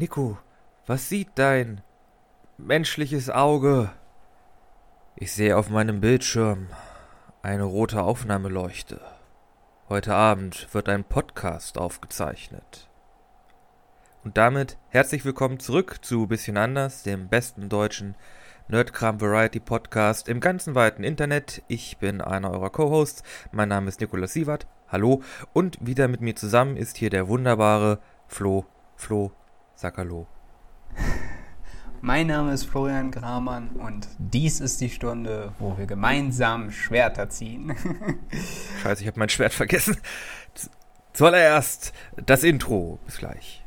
Nico, was sieht dein menschliches Auge? Ich sehe auf meinem Bildschirm eine rote Aufnahmeleuchte. Heute Abend wird ein Podcast aufgezeichnet. Und damit herzlich willkommen zurück zu Bisschen anders, dem besten deutschen Nerdkram Variety Podcast im ganzen weiten Internet. Ich bin einer eurer Co-Hosts. Mein Name ist Nikolaus Sievert. Hallo. Und wieder mit mir zusammen ist hier der wunderbare Flo. Flo, sag Hallo. Mein Name ist Florian Gramann und dies ist die Stunde, wo wir gemeinsam Schwerter ziehen. Scheiße, ich habe mein Schwert vergessen. Zuallererst das Intro. Bis gleich.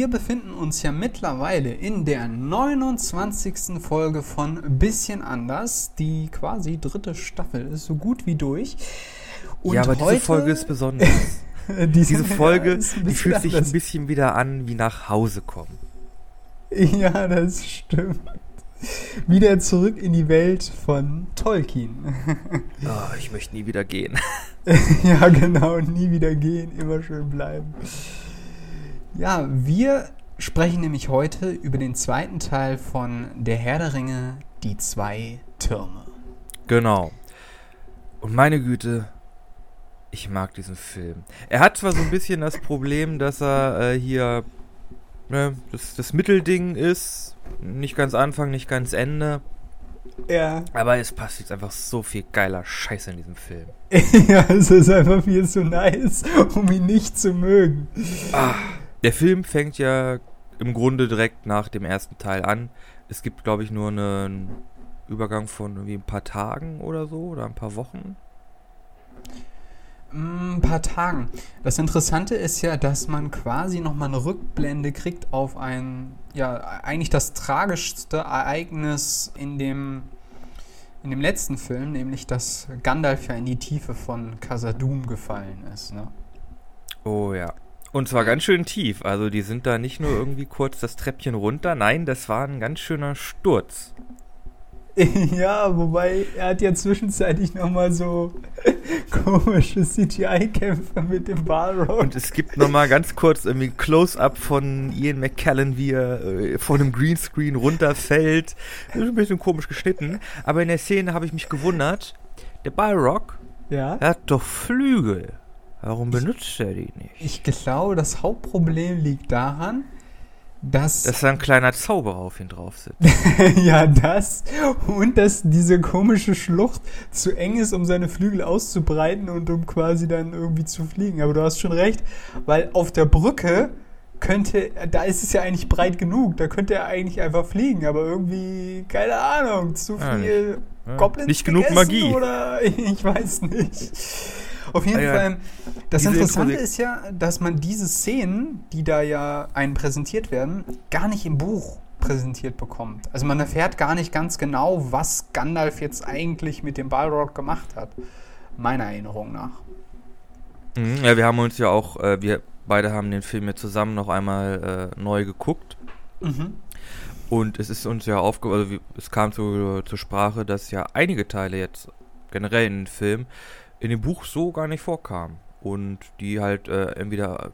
Wir befinden uns ja mittlerweile in der 29. Folge von Bisschen anders. Die quasi dritte Staffel ist so gut wie durch. Und ja, aber diese Folge ist besonders. diese, diese Folge, die fühlt sich ein bisschen wieder an wie nach Hause kommen. Ja, das stimmt. Wieder zurück in die Welt von Tolkien. Oh, ich möchte nie wieder gehen. ja, genau, nie wieder gehen, immer schön bleiben. Ja, wir sprechen nämlich heute über den zweiten Teil von Der Herr der Ringe, die zwei Türme. Genau. Und meine Güte, ich mag diesen Film. Er hat zwar so ein bisschen das Problem, dass er äh, hier ne, das, das Mittelding ist. Nicht ganz Anfang, nicht ganz Ende. Ja. Aber es passt jetzt einfach so viel geiler Scheiß in diesem Film. ja, es ist einfach viel zu nice, um ihn nicht zu mögen. Ah. Der Film fängt ja im Grunde direkt nach dem ersten Teil an. Es gibt, glaube ich, nur einen Übergang von irgendwie ein paar Tagen oder so oder ein paar Wochen. Mm, ein paar Tagen. Das Interessante ist ja, dass man quasi nochmal eine Rückblende kriegt auf ein, ja, eigentlich das tragischste Ereignis in dem, in dem letzten Film, nämlich dass Gandalf ja in die Tiefe von Casadum gefallen ist. Ne? Oh ja. Und zwar ganz schön tief. Also die sind da nicht nur irgendwie kurz das Treppchen runter. Nein, das war ein ganz schöner Sturz. Ja, wobei er hat ja zwischenzeitlich nochmal so komische CGI-Kämpfe mit dem Balrog. Und es gibt nochmal ganz kurz irgendwie ein Close-Up von Ian McKellen, wie er äh, von einem Greenscreen runterfällt. Das ist ein bisschen komisch geschnitten. Aber in der Szene habe ich mich gewundert. Der Balrog, ja? hat doch Flügel. Warum benutzt ich, er die nicht? Ich glaube, das Hauptproblem liegt daran, dass. Dass da ein kleiner Zauberer auf ihn drauf sitzt. ja, das. Und dass diese komische Schlucht zu eng ist, um seine Flügel auszubreiten und um quasi dann irgendwie zu fliegen. Aber du hast schon recht, weil auf der Brücke könnte, da ist es ja eigentlich breit genug, da könnte er eigentlich einfach fliegen, aber irgendwie, keine Ahnung, zu viel ja, Goblins. Nicht genug Magie. Oder ich weiß nicht. Auf jeden ah, ja. Fall, das Interessante ist ja, dass man diese Szenen, die da ja einen präsentiert werden, gar nicht im Buch präsentiert bekommt. Also man erfährt gar nicht ganz genau, was Gandalf jetzt eigentlich mit dem Balrog gemacht hat. Meiner Erinnerung nach. Mhm, ja, wir haben uns ja auch, äh, wir beide haben den Film ja zusammen noch einmal äh, neu geguckt. Mhm. Und es ist uns ja aufgefallen, also es kam zu, zur Sprache, dass ja einige Teile jetzt generell in den Film in dem Buch so gar nicht vorkam. Und die halt äh, entweder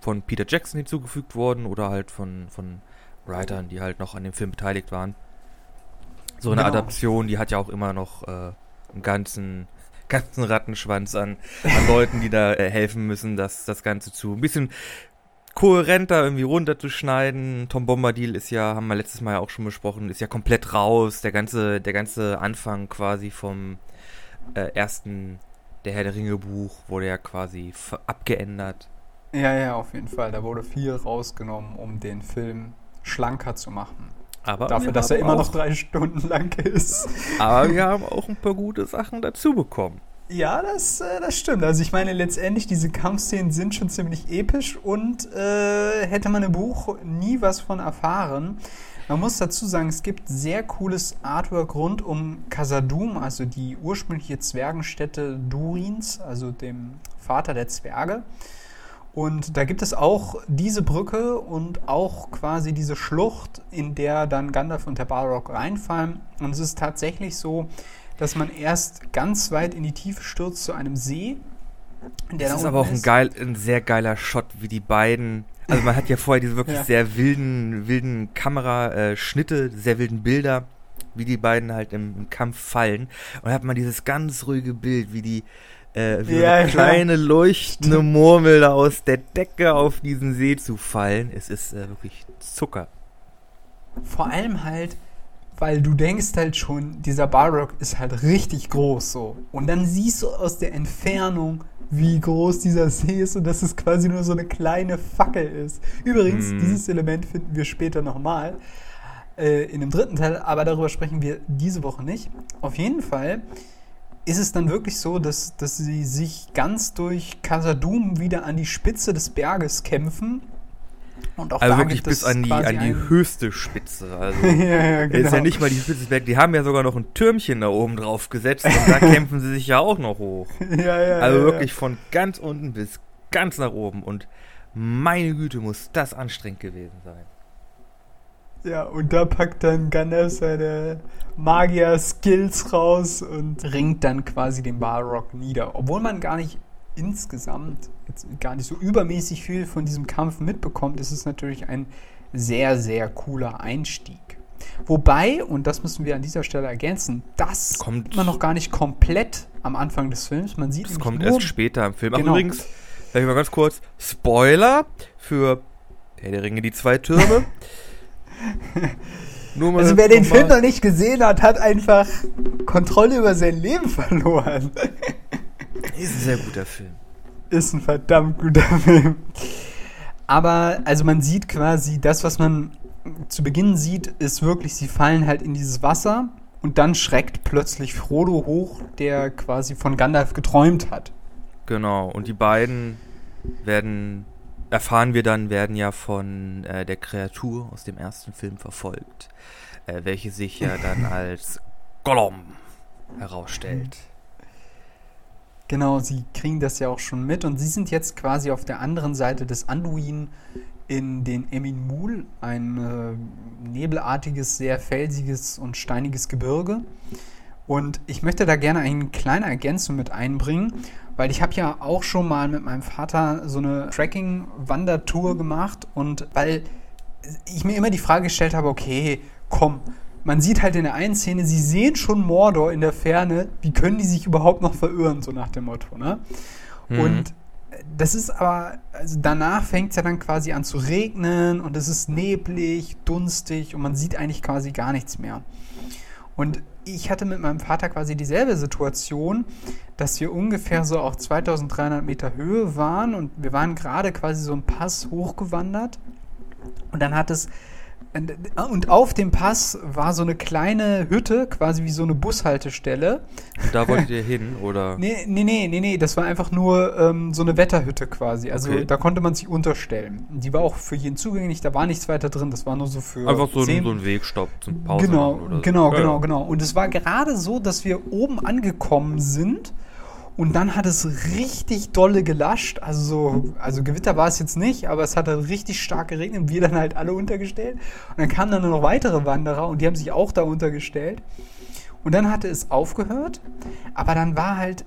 von Peter Jackson hinzugefügt wurden oder halt von, von Writern, die halt noch an dem Film beteiligt waren. So eine genau. Adaption, die hat ja auch immer noch äh, einen ganzen, ganzen Rattenschwanz an, an Leuten, die da äh, helfen müssen, das, das Ganze zu ein bisschen kohärenter irgendwie runterzuschneiden. Tom Bombadil ist ja, haben wir letztes Mal ja auch schon besprochen, ist ja komplett raus. Der ganze, der ganze Anfang quasi vom, äh, ersten Der Herr der Ringe Buch wurde ja quasi abgeändert. Ja, ja, auf jeden Fall. Da wurde viel rausgenommen, um den Film schlanker zu machen. Aber Dafür, dass er immer noch drei Stunden lang ist. Aber wir haben auch ein paar gute Sachen dazu bekommen. Ja, das, äh, das stimmt. Also ich meine, letztendlich, diese Kampfszenen sind schon ziemlich episch und äh, hätte man im Buch nie was von erfahren, Man muss dazu sagen, es gibt sehr cooles Artwork rund um Casadum, also die ursprüngliche Zwergenstätte Durins, also dem Vater der Zwerge. Und da gibt es auch diese Brücke und auch quasi diese Schlucht, in der dann Gandalf und der Balrog reinfallen. Und es ist tatsächlich so, dass man erst ganz weit in die Tiefe stürzt zu einem See. Der das ist aber auch ein, geil, ein sehr geiler Shot, wie die beiden also man hat ja vorher diese wirklich ja. sehr wilden, wilden Kameraschnitte, sehr wilden Bilder, wie die beiden halt im, im Kampf fallen. Und dann hat man dieses ganz ruhige Bild, wie die äh, wie ja, eine kleine leuchtende Murmel da aus der Decke auf diesen See zu fallen. Es ist äh, wirklich Zucker. Vor allem halt, weil du denkst halt schon, dieser Balrog ist halt richtig groß so. Und dann siehst du aus der Entfernung, wie groß dieser See ist und dass es quasi nur so eine kleine Fackel ist. Übrigens, mm. dieses Element finden wir später nochmal äh, in dem dritten Teil, aber darüber sprechen wir diese Woche nicht. Auf jeden Fall ist es dann wirklich so, dass, dass sie sich ganz durch Casadum wieder an die Spitze des Berges kämpfen und auch also wirklich bis an die, an die höchste Spitze. Also ja, ja, genau. ist ja nicht mal die Spitze Berges. Die haben ja sogar noch ein Türmchen da oben drauf gesetzt und da kämpfen sie sich ja auch noch hoch. Ja, ja, also ja, wirklich von ganz unten bis ganz nach oben. Und meine Güte, muss das anstrengend gewesen sein. Ja, und da packt dann Gandalf seine Magier-Skills raus und ringt dann quasi den Balrog nieder. Obwohl man gar nicht insgesamt jetzt gar nicht so übermäßig viel von diesem Kampf mitbekommt, ist es natürlich ein sehr, sehr cooler Einstieg. Wobei, und das müssen wir an dieser Stelle ergänzen, das kommt man noch gar nicht komplett am Anfang des Films. Man sieht es kommt erst später im Film. Genau. Ach, übrigens, sag ich mal ganz kurz, Spoiler für Herr der Ringe, die zwei Türme. also wer den Film noch nicht gesehen hat, hat einfach Kontrolle über sein Leben verloren. Ist ein sehr guter Film. Ist ein verdammt guter Film. Aber, also man sieht quasi, das, was man zu Beginn sieht, ist wirklich, sie fallen halt in dieses Wasser und dann schreckt plötzlich Frodo hoch, der quasi von Gandalf geträumt hat. Genau, und die beiden werden, erfahren wir dann, werden ja von äh, der Kreatur aus dem ersten Film verfolgt, äh, welche sich ja dann als Gollum herausstellt. Genau, sie kriegen das ja auch schon mit und sie sind jetzt quasi auf der anderen Seite des Anduin in den Emin Mul, ein äh, nebelartiges, sehr felsiges und steiniges Gebirge. Und ich möchte da gerne eine kleine Ergänzung mit einbringen, weil ich habe ja auch schon mal mit meinem Vater so eine Trekking-Wandertour gemacht und weil ich mir immer die Frage gestellt habe, okay, komm, man sieht halt in der einen Szene, sie sehen schon Mordor in der Ferne, wie können die sich überhaupt noch verirren, so nach dem Motto, ne? Mhm. Und das ist aber, also danach fängt es ja dann quasi an zu regnen und es ist neblig, dunstig und man sieht eigentlich quasi gar nichts mehr. Und ich hatte mit meinem Vater quasi dieselbe Situation, dass wir ungefähr so auf 2300 Meter Höhe waren und wir waren gerade quasi so einen Pass hochgewandert und dann hat es und auf dem Pass war so eine kleine Hütte, quasi wie so eine Bushaltestelle. Und da wolltet ihr hin, oder? Nee, nee, nee, nee, nee, das war einfach nur ähm, so eine Wetterhütte quasi. Also okay. da konnte man sich unterstellen. Die war auch für jeden zugänglich, da war nichts weiter drin, das war nur so für. Einfach so, ein, so ein Wegstopp zum Pause. Genau, genau, so. genau, genau. Und es war gerade so, dass wir oben angekommen sind und dann hat es richtig dolle gelascht. Also, so, also Gewitter war es jetzt nicht, aber es hat halt richtig stark geregnet und wir dann halt alle untergestellt. Und dann kamen dann noch weitere Wanderer und die haben sich auch da untergestellt. Und dann hatte es aufgehört, aber dann war halt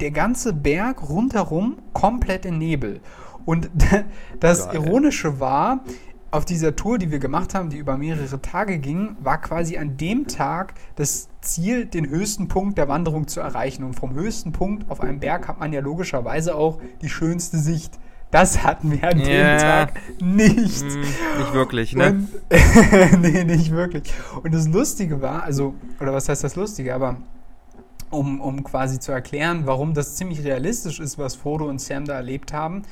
der ganze Berg rundherum komplett in Nebel. Und das. Ironische war, auf dieser Tour, die wir gemacht haben, die über mehrere Tage ging, war quasi an dem Tag das Ziel, den höchsten Punkt der Wanderung zu erreichen. Und vom höchsten Punkt auf einem Berg hat man ja logischerweise auch die schönste Sicht. Das hatten wir an yeah. dem Tag nicht. Mm, nicht wirklich, ne? Und, nee, nicht wirklich. Und das Lustige war, also, oder was heißt das Lustige, aber um, um quasi zu erklären, warum das ziemlich realistisch ist, was Frodo und Sam da erlebt haben,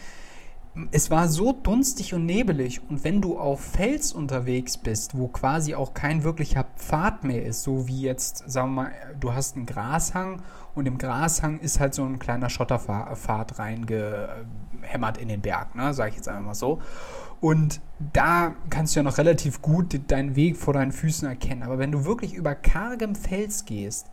es war so dunstig und nebelig und wenn du auf Fels unterwegs bist, wo quasi auch kein wirklicher Pfad mehr ist, so wie jetzt, sagen wir mal, du hast einen Grashang und im Grashang ist halt so ein kleiner Schotterpfad reingehämmert in den Berg, ne, sage ich jetzt einfach mal so. Und da kannst du ja noch relativ gut deinen Weg vor deinen Füßen erkennen. Aber wenn du wirklich über kargem Fels gehst,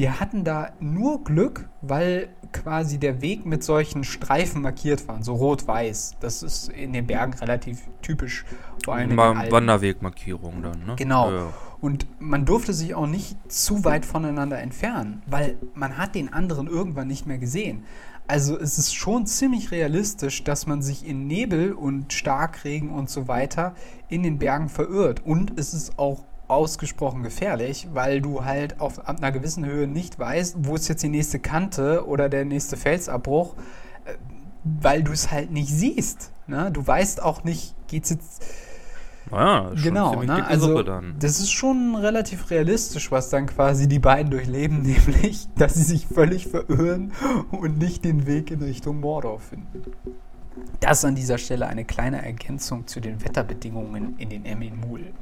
wir hatten da nur Glück, weil quasi der Weg mit solchen Streifen markiert war, so rot-weiß. Das ist in den Bergen relativ typisch. Vor allem Wanderwegmarkierung dann, ne? Genau. Ja. Und man durfte sich auch nicht zu weit voneinander entfernen, weil man hat den anderen irgendwann nicht mehr gesehen. Also es ist schon ziemlich realistisch, dass man sich in Nebel und Starkregen und so weiter in den Bergen verirrt. Und es ist auch ausgesprochen gefährlich, weil du halt auf einer gewissen Höhe nicht weißt, wo ist jetzt die nächste Kante oder der nächste Felsabbruch, äh, weil du es halt nicht siehst. Ne? Du weißt auch nicht, geht es jetzt. Ja, genau, ne? also das ist schon relativ realistisch, was dann quasi die beiden durchleben, nämlich, dass sie sich völlig verirren und nicht den Weg in Richtung Mordor finden. Das an dieser Stelle eine kleine Ergänzung zu den Wetterbedingungen in den Emin Mul.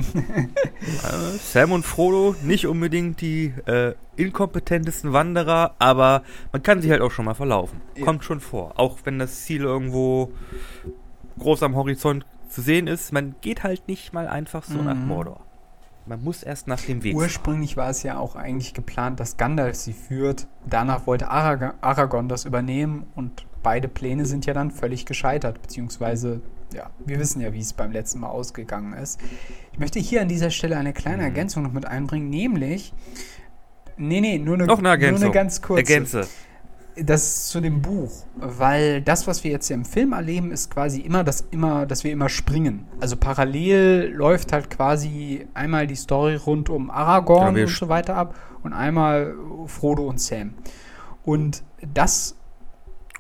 Äh, Sam und Frodo, nicht unbedingt die äh, inkompetentesten Wanderer, aber man kann sich halt auch schon mal verlaufen. Ja. Kommt schon vor. Auch wenn das Ziel irgendwo groß am Horizont zu sehen ist, man geht halt nicht mal einfach so mhm. nach Mordor. Man muss erst nach dem Weg. Ursprünglich war es ja auch eigentlich geplant, dass Gandalf sie führt. Danach wollte Aragorn das übernehmen und beide Pläne sind ja dann völlig gescheitert, beziehungsweise, ja, wir wissen ja, wie es beim letzten Mal ausgegangen ist. Ich möchte hier an dieser Stelle eine kleine mhm. Ergänzung noch mit einbringen, nämlich, nee, nee, nur eine, noch eine, Ergänzung. nur eine ganz kurze. Ergänze. Das zu dem Buch, weil das, was wir jetzt hier im Film erleben, ist quasi immer, dass, immer, dass wir immer springen. Also parallel läuft halt quasi einmal die Story rund um Aragorn ja, und so weiter ab und einmal Frodo und Sam. Und das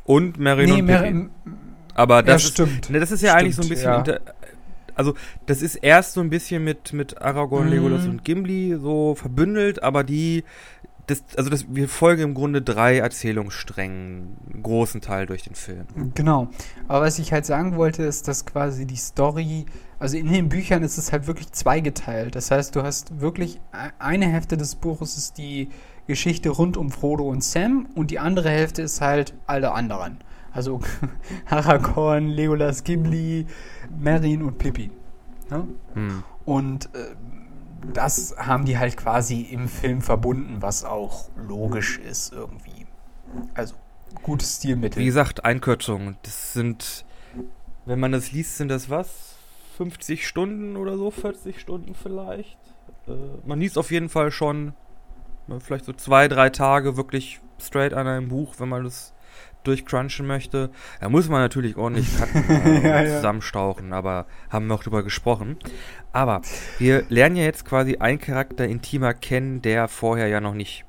und Merrin nee, und Pippin. Aber das, ja, stimmt. Ist, ne, das ist ja stimmt, eigentlich so ein bisschen. Ja. also, das ist erst so ein bisschen mit, mit Aragorn, mhm. Legolas und Gimli so verbündelt, aber die. Das, also das, wir folgen im Grunde drei Erzählungssträngen, einen großen Teil durch den Film. Genau. Aber was ich halt sagen wollte, ist, dass quasi die Story, also in den Büchern ist es halt wirklich zweigeteilt. Das heißt, du hast wirklich e-, eine Hälfte des Buches ist die Geschichte rund um Frodo und Sam und die andere Hälfte ist halt alle anderen. Also Aragorn, Legolas, Gimli, Merrin und Pippi. Ne? Hm. Und äh, das haben die halt quasi im Film verbunden, was auch logisch ist irgendwie. Also gutes Stilmittel. Wie gesagt, Einkürzungen. Das sind, wenn man das liest, sind das was? 50 Stunden oder so, 40 Stunden vielleicht. Äh, man liest auf jeden Fall schon Ne, vielleicht so zwei, drei Tage wirklich straight an einem Buch, wenn man das durchcrunchen möchte. Da muss man natürlich ordentlich cutten, äh, ja, zusammenstauchen, aber haben wir auch drüber gesprochen. Aber wir lernen ja jetzt quasi einen Charakter intimer kennen, der vorher ja noch nicht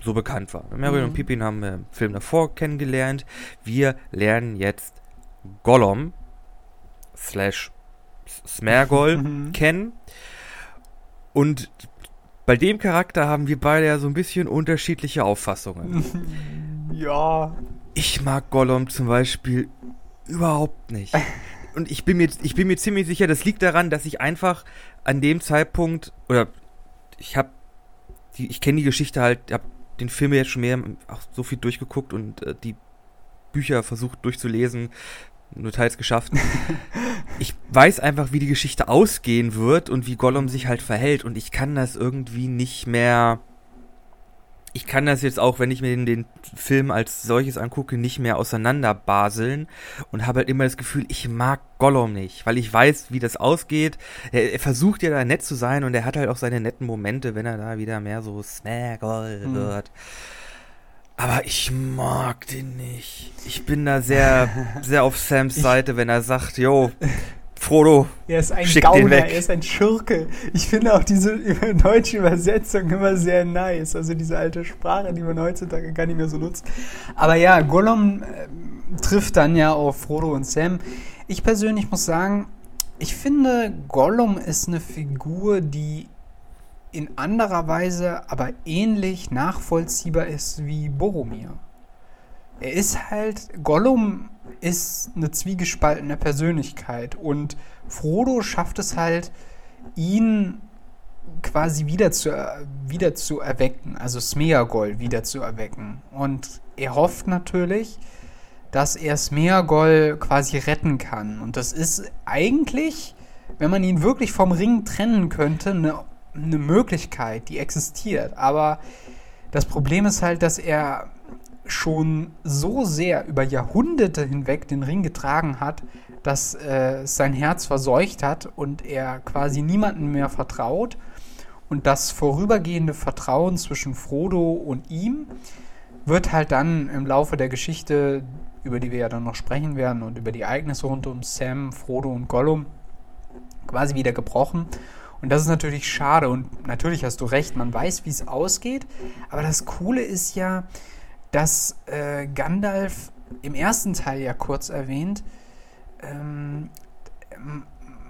so bekannt war. Marion mhm. und Pippin haben wir im Film davor kennengelernt. Wir lernen jetzt Gollum slash Smergol mhm. kennen. Und bei dem Charakter haben wir beide ja so ein bisschen unterschiedliche Auffassungen. ja. Ich mag Gollum zum Beispiel überhaupt nicht. Und ich bin mir, ich bin mir ziemlich sicher, das liegt daran, dass ich einfach an dem Zeitpunkt, oder ich habe, ich kenne die Geschichte halt, habe den Film jetzt schon mehr, auch so viel durchgeguckt und äh, die Bücher versucht durchzulesen, nur teils geschafft. ich weiß einfach, wie die Geschichte ausgehen wird und wie Gollum sich halt verhält und ich kann das irgendwie nicht mehr. Ich kann das jetzt auch, wenn ich mir den, den Film als solches angucke, nicht mehr auseinanderbaseln und habe halt immer das Gefühl, ich mag Gollum nicht, weil ich weiß, wie das ausgeht. Er, er, versucht ja da nett zu sein und er hat halt auch seine netten Momente, wenn er da wieder mehr so Snaggle hm. wird. Aber ich mag den nicht. Ich bin da sehr, sehr auf Sams Seite, wenn er sagt, yo, Frodo, er ist ein Gauner, er ist ein Schurke. Ich finde auch diese deutsche Übersetzung immer sehr nice. Also diese alte Sprache, die man heutzutage gar nicht mehr so nutzt. Aber ja, Gollum äh, trifft dann ja auf Frodo und Sam. Ich persönlich muss sagen, ich finde, Gollum ist eine Figur, die in anderer Weise aber ähnlich nachvollziehbar ist wie Boromir. er ist halt, Gollum ist eine zwiegespaltene Persönlichkeit und Frodo schafft es halt, ihn quasi wieder zu, wieder zu erwecken, also Smeagol wieder zu erwecken. Und er hofft natürlich, dass er Smeagol quasi retten kann. Und das ist eigentlich, wenn man ihn wirklich vom Ring trennen könnte, eine, eine Möglichkeit, die existiert. Aber das Problem ist halt, dass er schon so sehr über Jahrhunderte hinweg den Ring getragen hat, dass äh, sein Herz verseucht hat und er quasi niemandem mehr vertraut. Und das vorübergehende Vertrauen zwischen Frodo und ihm wird halt dann im Laufe der Geschichte, über die wir ja dann noch sprechen werden, und über die Ereignisse rund um Sam, Frodo und Gollum quasi wieder gebrochen. Und das ist natürlich schade. Und natürlich hast du recht, man weiß, wie es ausgeht. Aber das Coole ist ja, dass äh, Gandalf im ersten Teil ja kurz erwähnt, ähm,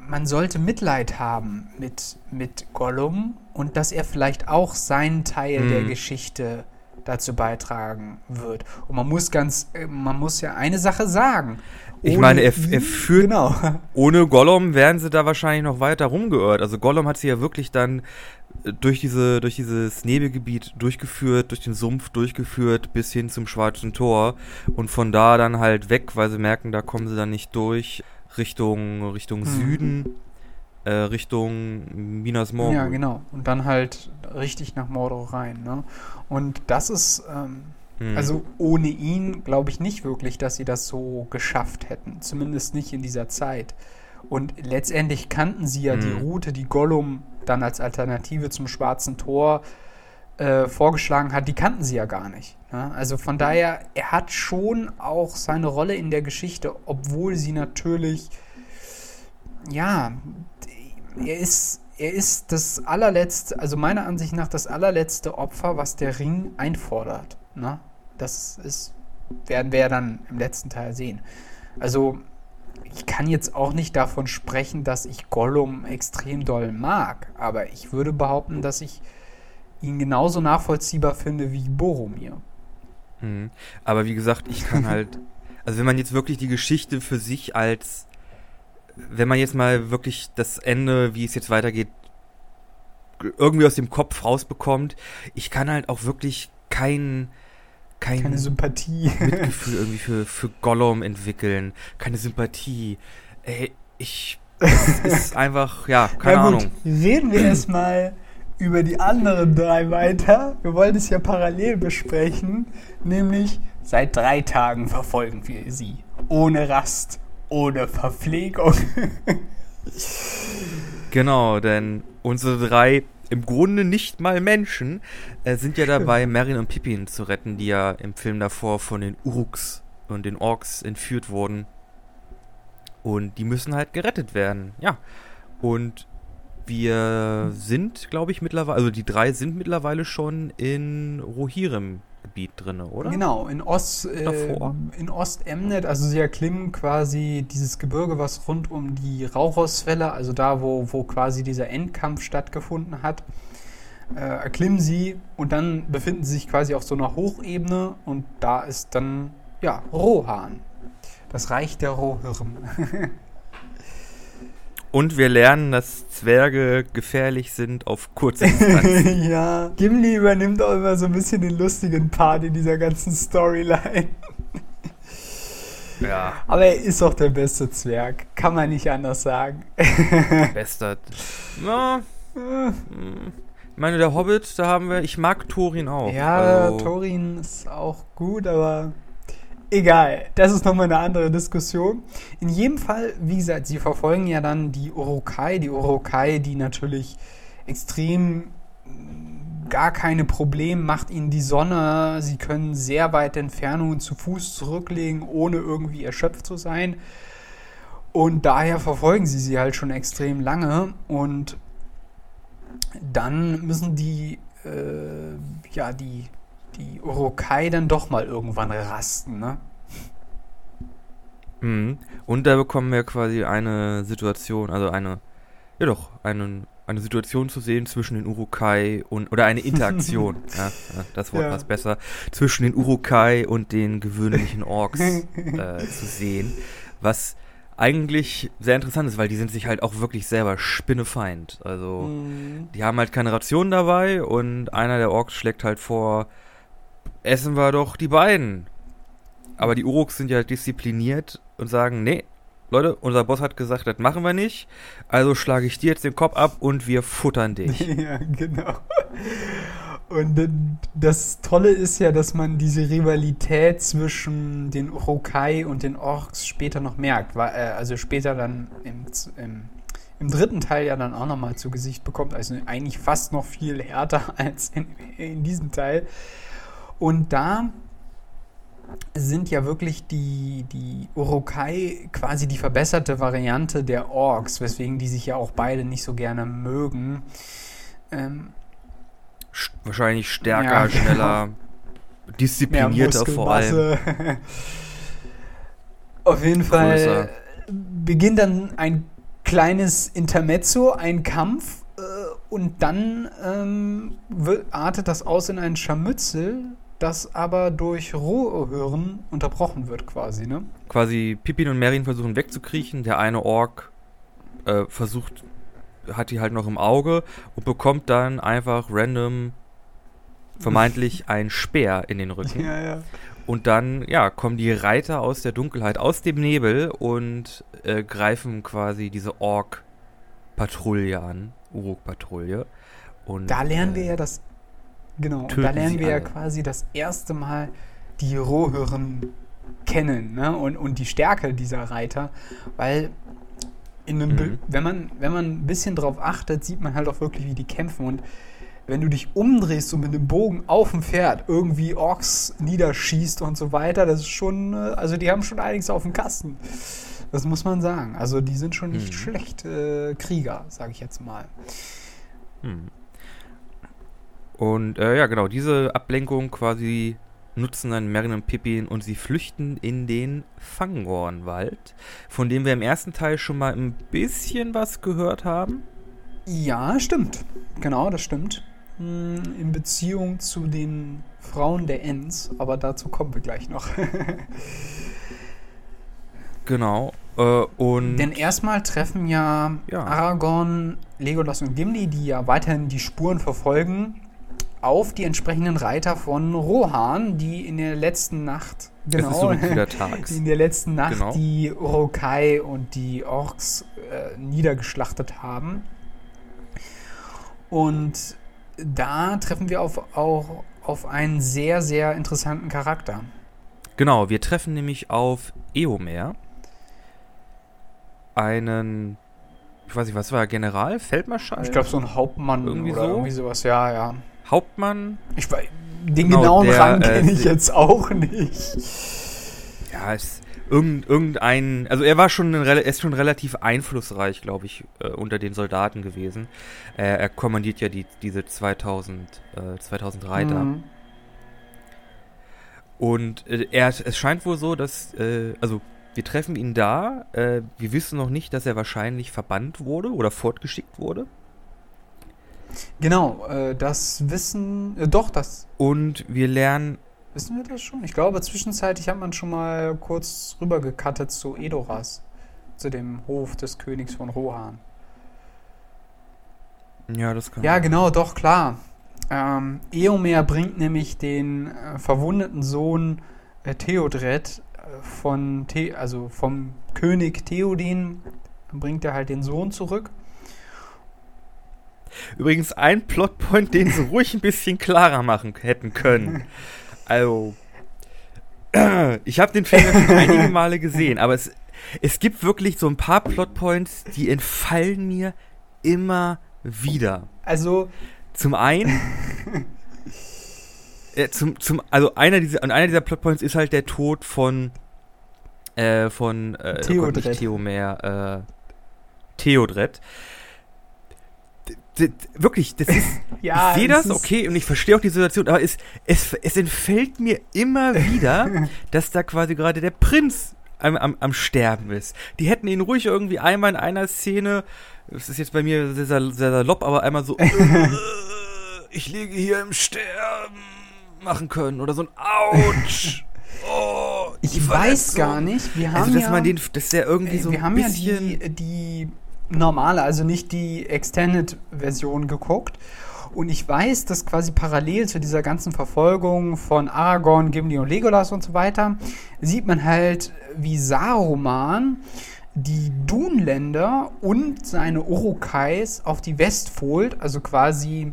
man sollte Mitleid haben mit, mit Gollum und dass er vielleicht auch seinen Teil mhm. der Geschichte dazu beitragen wird. Und man muss ganz, äh, man muss ja eine Sache sagen. Ich meine, er, er führt. Genau. Ohne Gollum wären sie da wahrscheinlich noch weiter rumgeirrt. Also Gollum hat sie ja wirklich dann durch, diese, durch dieses Nebelgebiet durchgeführt, durch den Sumpf durchgeführt, bis hin zum Schwarzen Tor und von da dann halt weg, weil sie merken, da kommen sie dann nicht durch, Richtung, Richtung mhm. Süden, äh, Richtung Minas Morgul. Ja, genau. Und dann halt richtig nach Mordor rein. Ne? Und das ist, ähm, mhm. also ohne ihn glaube ich nicht wirklich, dass sie das so geschafft hätten. Zumindest nicht in dieser Zeit. Und letztendlich kannten sie ja mhm. die Route, die Gollum dann als Alternative zum Schwarzen Tor äh, vorgeschlagen hat, die kannten sie ja gar nicht. Ne? Also von daher, er hat schon auch seine Rolle in der Geschichte, obwohl sie natürlich, ja, er ist, er ist das allerletzte, also meiner Ansicht nach das allerletzte Opfer, was der Ring einfordert. Ne? Das ist, werden wir ja dann im letzten Teil sehen. Also ich kann jetzt auch nicht davon sprechen, dass ich Gollum extrem doll mag, aber ich würde behaupten, dass ich ihn genauso nachvollziehbar finde wie Boromir. Mhm. Aber wie gesagt, ich kann halt, also wenn man jetzt wirklich die Geschichte für sich als, wenn man jetzt mal wirklich das Ende, wie es jetzt weitergeht, irgendwie aus dem Kopf rausbekommt, ich kann halt auch wirklich keinen kein keine Sympathie. Mitgefühl irgendwie für, für Gollum entwickeln. Keine Sympathie. Ey, ich. Das ist einfach, ja, keine ja, gut. Ahnung. Reden wir erstmal über die anderen drei weiter. Wir wollen es ja parallel besprechen. Nämlich, seit drei Tagen verfolgen wir sie. Ohne Rast, ohne Verpflegung. genau, denn unsere drei im Grunde nicht mal Menschen, äh, sind ja dabei, Merrin und Pippin zu retten, die ja im Film davor von den Uruks und den Orks entführt wurden. Und die müssen halt gerettet werden, ja. Und wir sind, glaube ich, mittlerweile, also die drei sind mittlerweile schon in Rohirrim Gebiet drin, oder? Genau, in Ost äh, in Ostemnet, also sie erklimmen quasi dieses Gebirge, was rund um die Rauchhauswelle, also da, wo, wo quasi dieser Endkampf stattgefunden hat, äh, erklimmen sie und dann befinden sie sich quasi auf so einer Hochebene und da ist dann, ja, Rohan. Das Reich der Rohirren. Und wir lernen, dass Zwerge gefährlich sind auf kurze Distanz. ja, Gimli übernimmt auch immer so ein bisschen den lustigen Part in dieser ganzen Storyline. Ja. Aber er ist auch der beste Zwerg. Kann man nicht anders sagen. Bester. Ja. Ich meine, der Hobbit, da haben wir. Ich mag Thorin auch. Ja, also. Thorin ist auch gut, aber Egal, das ist nochmal eine andere Diskussion. In jedem Fall, wie gesagt, sie verfolgen ja dann die Urukai, die Urukai, die natürlich extrem mm, gar keine Probleme macht ihnen die Sonne. Sie können sehr weite Entfernungen zu Fuß zurücklegen, ohne irgendwie erschöpft zu sein. Und daher verfolgen sie sie halt schon extrem lange. Und dann müssen die, äh, ja, die die Urukai dann doch mal irgendwann rasten, ne? Mhm. Und da bekommen wir quasi eine Situation, also eine, ja doch, einen eine Situation zu sehen zwischen den Urukai und, oder eine Interaktion, ja, das Wort ja. passt besser, zwischen den Urukai und den gewöhnlichen Orks äh, zu sehen, was eigentlich sehr interessant ist, weil die sind sich halt auch wirklich selber spinnefeind. Also, mhm. die haben halt keine Ration dabei und einer der Orks schlägt halt vor, essen wir doch die beiden. Aber die Uruks sind ja diszipliniert und sagen, nee, Leute, unser Boss hat gesagt, das machen wir nicht. Also schlage ich dir jetzt den Kopf ab und wir futtern dich. ja, genau. Und das Tolle ist ja, dass man diese Rivalität zwischen den Urukai und den Orks später noch merkt. Äh, also später dann im, im, im dritten Teil ja dann auch nochmal zu Gesicht bekommt. Also eigentlich fast noch viel härter als in, in diesem Teil. Und da sind ja wirklich die, die Urukai quasi die verbesserte Variante der Orks, weswegen die sich ja auch beide nicht so gerne mögen. Ähm, Wahrscheinlich stärker, ja, genau. schneller, disziplinierter vor allem. Auf jeden Fall Größer. beginnt dann ein kleines Intermezzo, ein Kampf, äh, und dann ähm, artet das aus in ein Scharmützel, das aber durch Rohhören unterbrochen wird quasi, ne? Quasi Pippin und Merin versuchen wegzukriechen, der eine Ork äh, versucht, hat die halt noch im Auge und bekommt dann einfach random vermeintlich ein Speer in den Rücken. Ja, ja. Und dann, ja, kommen die Reiter aus der Dunkelheit, aus dem Nebel und äh, greifen quasi diese Ork-Patrouille an, Uruk-Patrouille. Und, da lernen äh, wir ja das Genau, und da lernen wir ja quasi das erste Mal die Rohhören kennen ne? und, und die Stärke dieser Reiter, weil in einem mhm. wenn, man, wenn man ein bisschen drauf achtet, sieht man halt auch wirklich, wie die kämpfen und wenn du dich umdrehst und mit dem Bogen auf dem Pferd irgendwie Orks niederschießt und so weiter, das ist schon, äh, also die haben schon einiges auf dem Kasten. Das muss man sagen. Also die sind schon nicht mhm. schlecht äh, Krieger, sage ich jetzt mal. Mhm. Und äh, ja, genau, diese Ablenkung quasi nutzen dann Merlin und Pippin und sie flüchten in den Fangornwald, von dem wir im ersten Teil schon mal ein bisschen was gehört haben. Ja, stimmt. Genau, das stimmt. Hm, in Beziehung zu den Frauen der Ents, aber dazu kommen wir gleich noch. genau. Äh, und Denn erstmal treffen ja, ja, Aragorn, Legolas und Gimli, die ja weiterhin die Spuren verfolgen, auf die entsprechenden Reiter von Rohan, die in der letzten Nacht genau, die in der letzten Nacht genau. die Urukai und die Orks äh, niedergeschlachtet haben. Und da treffen wir auf, auch auf einen sehr, sehr interessanten Charakter. Genau, wir treffen nämlich auf Eomer, einen, ich weiß nicht, was war General, Feldmarschall? Ich glaube, so ein Hauptmann irgendwie oder so? irgendwie sowas, ja, ja. Hauptmann. Ich weiß, den genau, genauen der, Rang kenne äh, ich jetzt auch nicht. Ja, es irgend, irgendein, also er war schon, ein, er ist schon relativ einflussreich, glaube ich, äh, unter den Soldaten gewesen. Äh, er kommandiert ja die, diese 2000, äh, 2000 Reiter. Mhm. Und äh, er, es scheint wohl so, dass, äh, also wir treffen ihn da. Äh, wir wissen noch nicht, dass er wahrscheinlich verbannt wurde oder fortgeschickt wurde. Genau, äh, das wissen, äh, doch, das. Und wir lernen. Wissen wir das schon? Ich glaube, zwischenzeitlich hat man schon mal kurz rübergekattet zu Edoras, zu dem Hof des Königs von Rohan. Ja, das kann. Ja, genau, doch, klar. Ähm, Eomer bringt nämlich den äh, verwundeten Sohn äh, Theodred äh, von The also vom König Theoden, bringt er halt den Sohn zurück Übrigens ein Plotpoint, den sie ruhig ein bisschen klarer machen hätten können. Also, ich habe den Film schon einige Male gesehen, aber es, es gibt wirklich so ein paar Plotpoints, die entfallen mir immer wieder. Also. Zum einen. äh, zum, zum, also einer dieser, und einer dieser Plotpoints ist halt der Tod von äh, von äh, Theodred. Oh Gott, Theomer, äh, Theodred wirklich, das ist, ja, ich sehe das, okay, und ich verstehe auch die Situation, aber es, es, es entfällt mir immer wieder, dass da quasi gerade der Prinz am, am, am Sterben ist. Die hätten ihn ruhig irgendwie einmal in einer Szene das ist jetzt bei mir sehr, sehr, sehr salopp, aber einmal so, äh, ich liege hier im Sterben machen können oder so ein Autsch. Oh, ich weiß gar nicht. Wir also, haben also, dass ja, man den, das ist ja irgendwie so wir haben ja die, die normale, also nicht die Extended-Version geguckt. Und ich weiß, dass quasi parallel zu dieser ganzen Verfolgung von Aragorn, Gimli und Legolas und so weiter, sieht man halt, wie Saruman die Dunländer und seine Urukais auf die Westfold, also quasi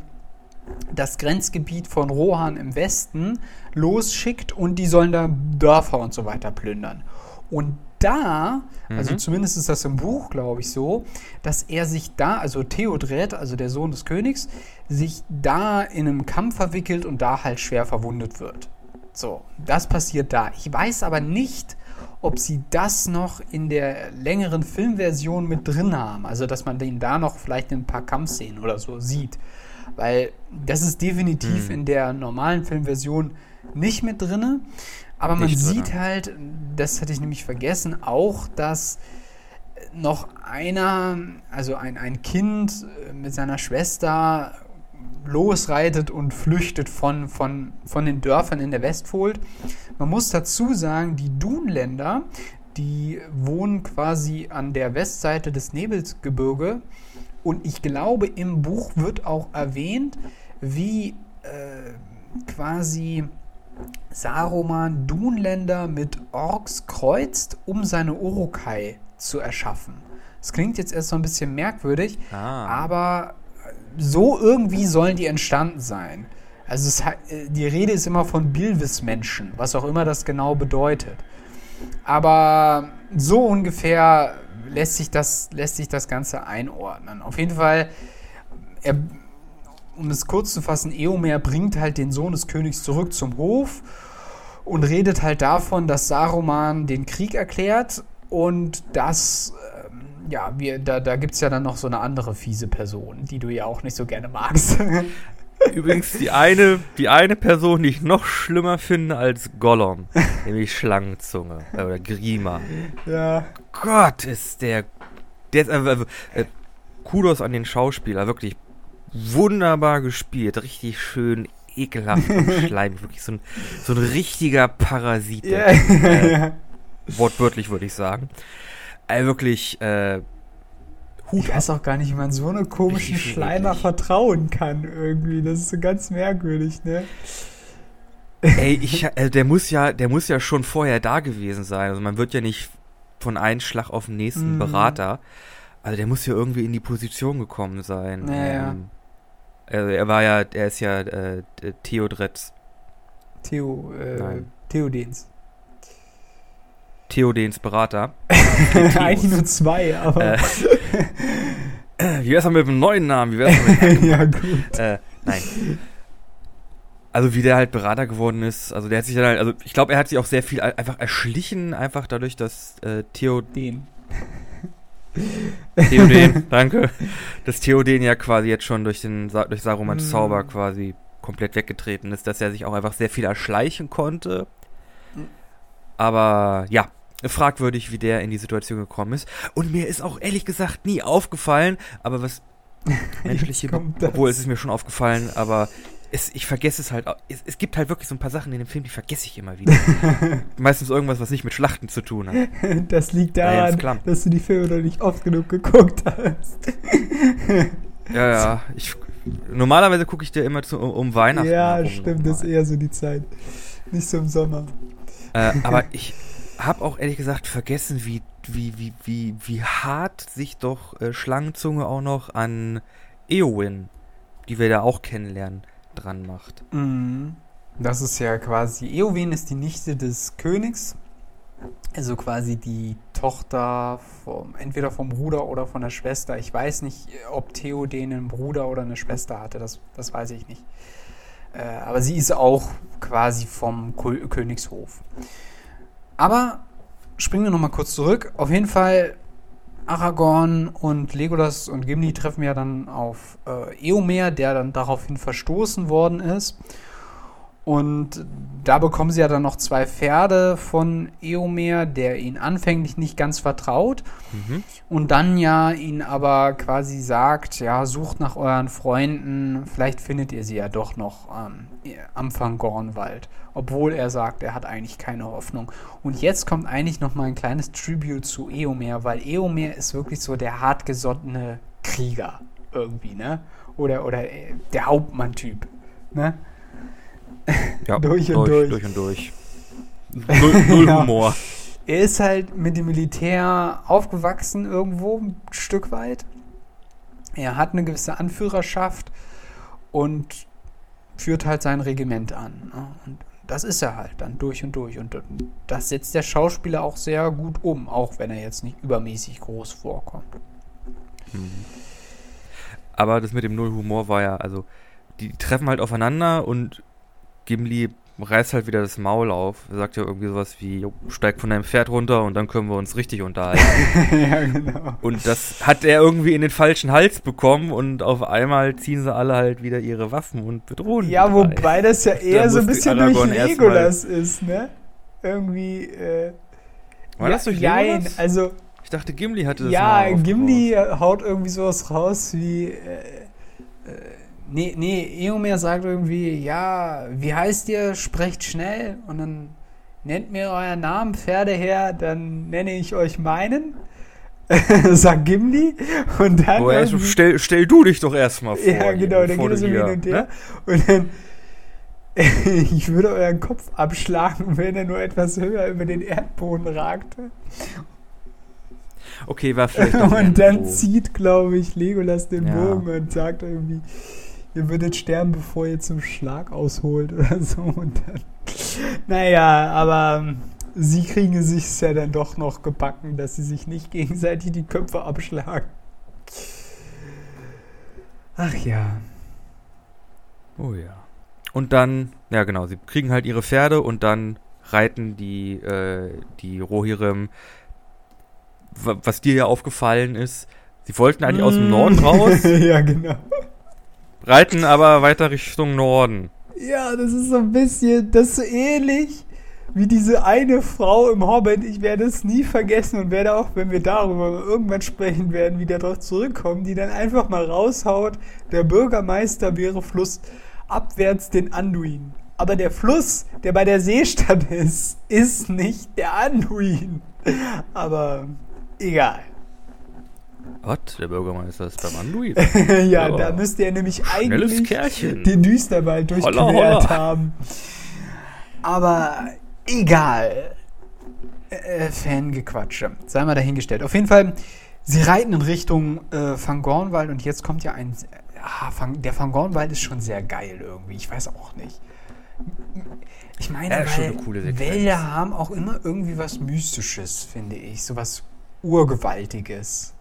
das Grenzgebiet von Rohan im Westen, losschickt und die sollen da Dörfer und so weiter plündern. Und da, also mhm. also zumindest ist das im Buch, glaube ich, so, dass er sich da, also Theodred, also der Sohn des Königs, sich da in einem Kampf verwickelt und da halt schwer verwundet wird. So, das passiert da. Ich weiß aber nicht, ob sie das noch in der längeren Filmversion mit drin haben. Also, dass man den da noch vielleicht in ein paar Kampfszenen oder so sieht. Weil das ist definitiv mhm. in der normalen Filmversion nicht mit drin. Aber man Nicht, sieht oder? halt, das hatte ich nämlich vergessen, auch, dass noch einer, also ein, ein Kind mit seiner Schwester losreitet und flüchtet von, von, von den Dörfern in der Westfold. Man muss dazu sagen, die Dunländer, die wohnen quasi an der Westseite des Nebelsgebirge. Und ich glaube, im Buch wird auch erwähnt, wie äh, quasi Saruman Dunländer mit Orks kreuzt, um seine Urukai zu erschaffen. Das klingt jetzt erst so ein bisschen merkwürdig, ah. aber so irgendwie sollen die entstanden sein. Also es, die Rede ist immer von Bilvis-Menschen, was auch immer das genau bedeutet. Aber so ungefähr lässt sich das, lässt sich das Ganze einordnen. Auf jeden Fall, er, um es kurz zu fassen, Eomer bringt halt den Sohn des Königs zurück zum Hof und redet halt davon, dass Saruman den Krieg erklärt und dass, ähm, ja, wir, da, da gibt es ja dann noch so eine andere fiese Person, die du ja auch nicht so gerne magst. Übrigens die eine, die eine Person, die ich noch schlimmer finde als Gollum, nämlich Schlangenzunge äh, oder Grima. Ja. Gott, ist der, der ist einfach, äh, Kudos an den Schauspieler, wirklich wunderbar gespielt, richtig schön ekelhaft und schleimig, wirklich so ein, so ein richtiger Parasit. Ja. Äh, wortwörtlich würde ich sagen. Äh, wirklich, äh, Hut ich weiß auch gar nicht, wie man so eine komischen Schleimer vertrauen kann irgendwie. Das ist so ganz merkwürdig, ne? Ey, ich, äh, der muss ja, der muss ja schon vorher da gewesen sein. Also man wird ja nicht von einem Schlag auf den nächsten mm. Berater. Also der muss ja irgendwie in die Position gekommen sein. Naja. Ähm, also er war ja, er ist ja äh, Theodretz. Theo, äh, Theodens. Theodens Berater. Eigentlich nur zwei, aber. Äh, wie wär's mit dem neuen Namen? Wie wär's mit ja, gut. Äh, nein. Also wie der halt Berater geworden ist, also der hat sich dann halt, also ich glaube, er hat sich auch sehr viel einfach erschlichen, einfach dadurch, dass äh, Theoden. Theoden, danke. Dass Theoden ja quasi jetzt schon durch den durch Sarumans mm. Zauber quasi komplett weggetreten ist, dass er sich auch einfach sehr viel erschleichen konnte. Aber ja, fragwürdig, wie der in die Situation gekommen ist. Und mir ist auch ehrlich gesagt nie aufgefallen, aber was menschliche, obwohl es ist mir schon aufgefallen, aber es, ich vergesse es halt. Es, es, gibt halt wirklich so ein paar Sachen in dem Film, die vergesse ich immer wieder. Meistens irgendwas, was nicht mit Schlachten zu tun hat. Das liegt daran, ja, dass du die Filme noch nicht oft genug geguckt hast. ja, ja. Ich, normalerweise gucke ich dir immer zu, um, um Weihnachten. Ja, herum, stimmt, das ist eher so die Zeit. Nicht so im Sommer. Äh, aber ich habe auch ehrlich gesagt vergessen, wie, wie, wie, wie, wie hart sich doch äh, Schlangenzunge auch noch an Eowyn, die wir da auch kennenlernen, dran macht. Mhm. Das ist ja quasi, Eowyn ist die Nichte des Königs, also quasi die Tochter vom, entweder vom Bruder oder von der Schwester. Ich weiß nicht, ob Theoden einen Bruder oder eine Schwester hatte, das, das weiß ich nicht. Äh, aber sie ist auch quasi vom Kö Königshof. Aber springen wir nochmal kurz zurück. Auf jeden Fall Aragorn und Legolas und Gimli treffen ja dann auf äh, Eomer, der dann daraufhin verstoßen worden ist. Und da bekommen sie ja dann noch zwei Pferde von Eomer, der ihnen anfänglich nicht ganz vertraut. Mhm. Und dann ja ihn aber quasi sagt, ja, sucht nach euren Freunden, vielleicht findet ihr sie ja doch noch ähm, am Fangornwald. Obwohl er sagt, er hat eigentlich keine Hoffnung. Und jetzt kommt eigentlich noch mal ein kleines Tribute zu Eomer, weil Eomer ist wirklich so der hartgesottene Krieger irgendwie, ne? Oder, oder äh, der Hauptmann-Typ, ne? Ja, durch und durch. Durch und durch. Null, null ja. Humor. Er ist halt mit dem Militär aufgewachsen irgendwo, ein Stück weit. Er hat eine gewisse Anführerschaft und führt halt sein Regiment an. Ne? Und das ist er halt dann durch und durch. Und das setzt der Schauspieler auch sehr gut um, auch wenn er jetzt nicht übermäßig groß vorkommt. Hm. Aber das mit dem Null-Humor war ja, also, die treffen halt aufeinander und Gimli reißt halt wieder das Maul auf. Er sagt ja irgendwie sowas wie, steig von deinem Pferd runter und dann können wir uns richtig unterhalten. ja, genau. Und das hat er irgendwie in den falschen Hals bekommen und auf einmal ziehen sie alle halt wieder ihre Waffen und bedrohen. Ja, wobei das ja eher so ein bisschen durch Legolas ist, ne? Irgendwie, äh. War ja, das durch Legolas? also. Ich dachte, Gimli hatte das Ja, Gimli haut irgendwie sowas raus wie, äh, äh Nee, nee, Eomer sagt irgendwie, ja, wie heißt ihr? Sprecht schnell und dann nennt mir euren Namen, Pferde her, dann nenne ich euch meinen. sagt Gimli und dann. Boah, also stell, stell du dich doch erstmal vor. Ja, genau, dann geht es so hin und her. Ne? Und dann. ich würde euren Kopf abschlagen, wenn er nur etwas höher über den Erdboden ragte. Okay, war vielleicht. und dann zieht, glaube ich, Legolas den ja. Bogen und sagt irgendwie ihr würdet sterben, bevor ihr zum Schlag ausholt oder so. Und dann, naja, aber ähm, sie kriegen es sich ja dann doch noch gebacken, dass sie sich nicht gegenseitig die Köpfe abschlagen. Ach ja. Oh ja. Und dann, ja genau, sie kriegen halt ihre Pferde und dann reiten die, äh, die Rohirrim, was dir ja aufgefallen ist, sie wollten eigentlich mm. aus dem Norden raus. ja, genau reiten aber weiter Richtung Norden. Ja, das ist so ein bisschen, das ist so ähnlich wie diese eine Frau im Hobbit. Ich werde es nie vergessen und werde auch, wenn wir darüber irgendwann sprechen werden, wieder darauf zurückkommen, die dann einfach mal raushaut, der Bürgermeister wäre flussabwärts den Anduin. Aber der Fluss, der bei der Seestadt ist, ist nicht der Anduin. Aber egal. Was? Der Bürgermeister ist beim Anduin? ja, oh. da müsste er nämlich eigentlich Kerlchen. den Düsterwald durchquert haben. Aber egal. Äh, Fangequatsche. Sei mal dahingestellt. Auf jeden Fall, sie reiten in Richtung äh, Fangornwald und jetzt kommt ja ein. Ah, Fang, der Fangornwald ist schon sehr geil irgendwie. Ich weiß auch nicht. Ich meine, ja, weil Wälder haben auch immer irgendwie was Mystisches, finde ich. So was Urgewaltiges.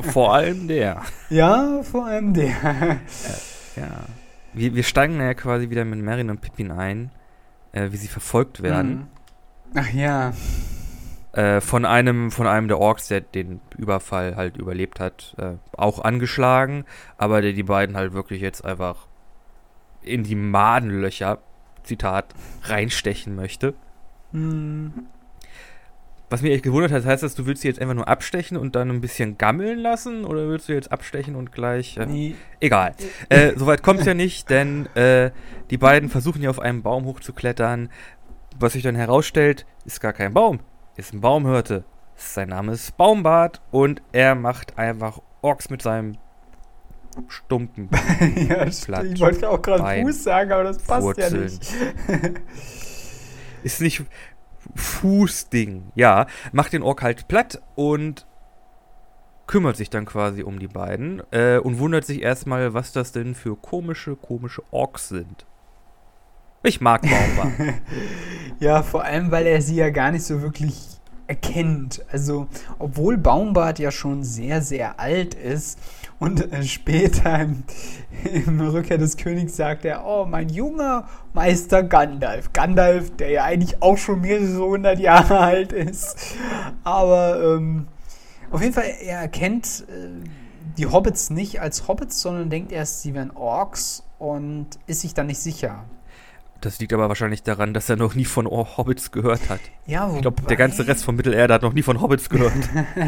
Vor allem der. Ja, vor allem der. Äh, ja. Wir, wir steigen ja quasi wieder mit Marin und Pippin ein, äh, wie sie verfolgt werden. Mhm. Ach ja. Äh, von einem von einem der Orks, der den Überfall halt überlebt hat, äh, auch angeschlagen, aber der die beiden halt wirklich jetzt einfach in die Madenlöcher, Zitat, reinstechen möchte. Mhm. Was mich echt gewundert hat, heißt das, du willst sie jetzt einfach nur abstechen und dann ein bisschen gammeln lassen? Oder willst du jetzt abstechen und gleich. Äh, nee. Egal. Äh, Soweit kommt es ja nicht, denn äh, die beiden versuchen ja auf einem Baum hochzuklettern. Was sich dann herausstellt, ist gar kein Baum, ist ein Baumhirte. Sein Name ist Baumbart und er macht einfach Orks mit seinem stumpen. ja, Platt, ich wollte auch gerade Fuß sagen, aber das passt Wurzeln. ja nicht. ist nicht Fußding, ja, macht den Ork halt platt und kümmert sich dann quasi um die beiden äh, und wundert sich erstmal, was das denn für komische, komische Orks sind. Ich mag Baumbart. ja, vor allem, weil er sie ja gar nicht so wirklich erkennt. Also, obwohl Baumbart ja schon sehr, sehr alt ist und äh, später im, im, Rückkehr des Königs sagt er, oh, mein junger Meister Gandalf. Gandalf, der ja eigentlich auch schon mehrere hundert Jahre alt ist. Aber ähm, auf jeden Fall, er erkennt äh, die Hobbits nicht als Hobbits, sondern denkt erst, sie wären Orks und ist sich dann nicht sicher. Das liegt aber wahrscheinlich daran, dass er noch nie von Hobbits gehört hat. Ja, wobei, ich glaube, der ganze Rest von Mittelerde hat noch nie von Hobbits gehört.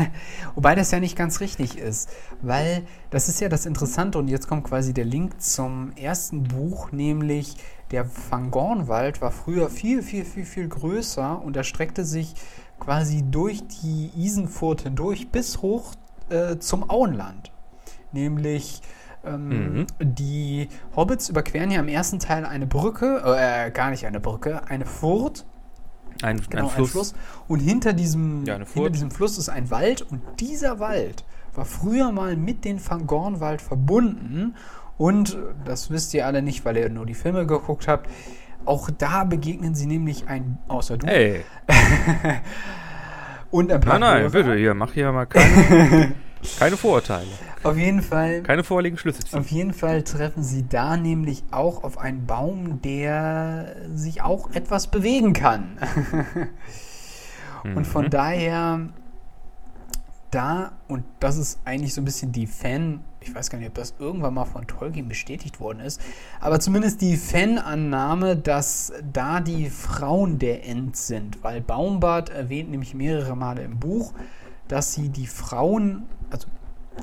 wobei das ja nicht ganz richtig ist, weil das ist ja das Interessante und jetzt kommt quasi der Link zum ersten Buch, nämlich der Fangornwald war früher viel, viel, viel, viel größer und erstreckte sich quasi durch die Isenfurt hindurch bis hoch äh, zum Auenland. Nämlich ähm, mhm. Die Hobbits überqueren ja im ersten Teil eine Brücke, äh, gar nicht eine Brücke, eine Furt. Ein, genau, ein, Fluss. ein Fluss. Und hinter diesem, ja, hinter diesem Fluss ist ein Wald und dieser Wald war früher mal mit den Fangornwald verbunden. Und das wisst ihr alle nicht, weil ihr nur die Filme geguckt habt. Auch da begegnen sie nämlich ein, außer du. Hey. und ein paar. Nein, nein, bitte, hier, mach hier mal keine, keine Vorurteile. Auf jeden Fall. Keine vorliegenden Schlüsse ziehen. Auf jeden Fall treffen sie da nämlich auch auf einen Baum, der sich auch etwas bewegen kann. und von mhm. daher da, und das ist eigentlich so ein bisschen die Fan, ich weiß gar nicht, ob das irgendwann mal von Tolkien bestätigt worden ist, aber zumindest die Fanannahme, dass da die Frauen der End sind, weil Baumbart erwähnt nämlich mehrere Male im Buch, dass sie die Frauen, also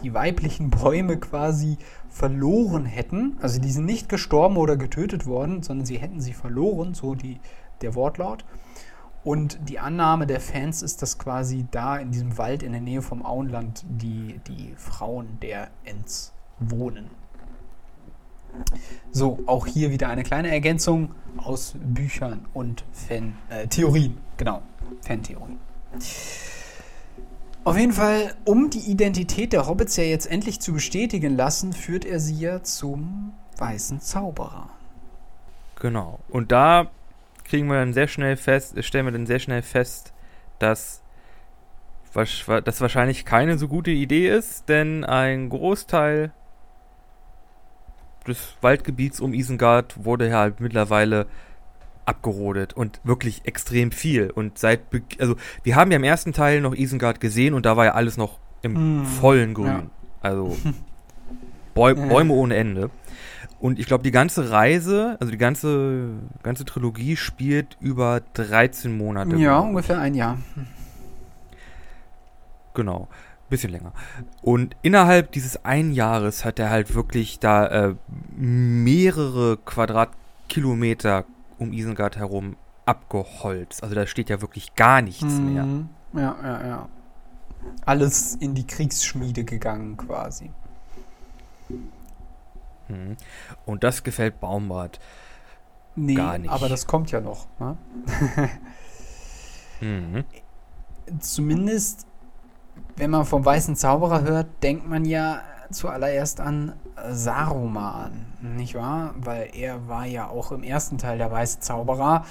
die weiblichen Bäume quasi verloren hätten. Also die sind nicht gestorben oder getötet worden, sondern sie hätten sie verloren, so die, der Wortlaut. Und die Annahme der Fans ist, dass quasi da in diesem Wald in der Nähe vom Auenland die, die Frauen der Ents wohnen. So, auch hier wieder eine kleine Ergänzung aus Büchern und Fan-Theorien. Äh, genau, Fan-Theorien. Auf jeden Fall, um die Identität der Hobbits ja jetzt endlich zu bestätigen lassen, führt er sie ja zum weißen Zauberer. Genau. Und da kriegen wir dann sehr schnell fest, stellen wir dann sehr schnell fest, dass das wahrscheinlich keine so gute Idee ist, denn ein Großteil des Waldgebiets um Isengard wurde ja halt mittlerweile abgerodet und wirklich extrem viel. Und seit, also wir haben ja im ersten Teil noch Isengard gesehen und da war ja alles noch im mm, vollen Grün. Ja. Also Bäu Bäume ohne Ende. Und ich glaube, die ganze Reise, also die ganze, ganze Trilogie spielt über 13 Monate. Ja, ungefähr ein Jahr. Genau. Bisschen länger. Und innerhalb dieses einen Jahres hat er halt wirklich da äh, mehrere Quadratkilometer um Isengard herum abgeholzt. Also da steht ja wirklich gar nichts mhm. mehr. Ja, ja, ja. Alles in die Kriegsschmiede gegangen quasi. Mhm. Und das gefällt Baumbart nee, gar nicht. Aber das kommt ja noch. Ne? mhm. Zumindest, wenn man vom Weißen Zauberer hört, denkt man ja zuallererst an Saruman, nicht wahr? Weil er war ja auch im ersten Teil der weiße Zauberer.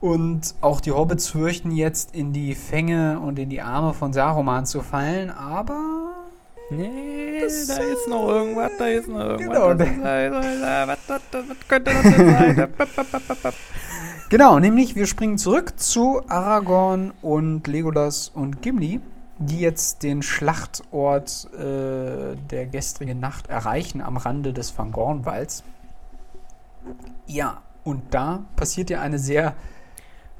Und auch die Hobbits fürchten jetzt in die Fänge und in die Arme von Saruman zu fallen, aber. Nee, das, da ist noch irgendwas, da ist noch irgendwas. Genau. Was, was, was könnte das denn sein? genau, nämlich wir springen zurück zu Aragorn und Legolas und Gimli die jetzt den Schlachtort äh, der gestrigen Nacht erreichen am Rande des Van Gornwalds. Ja, und da passiert ja eine sehr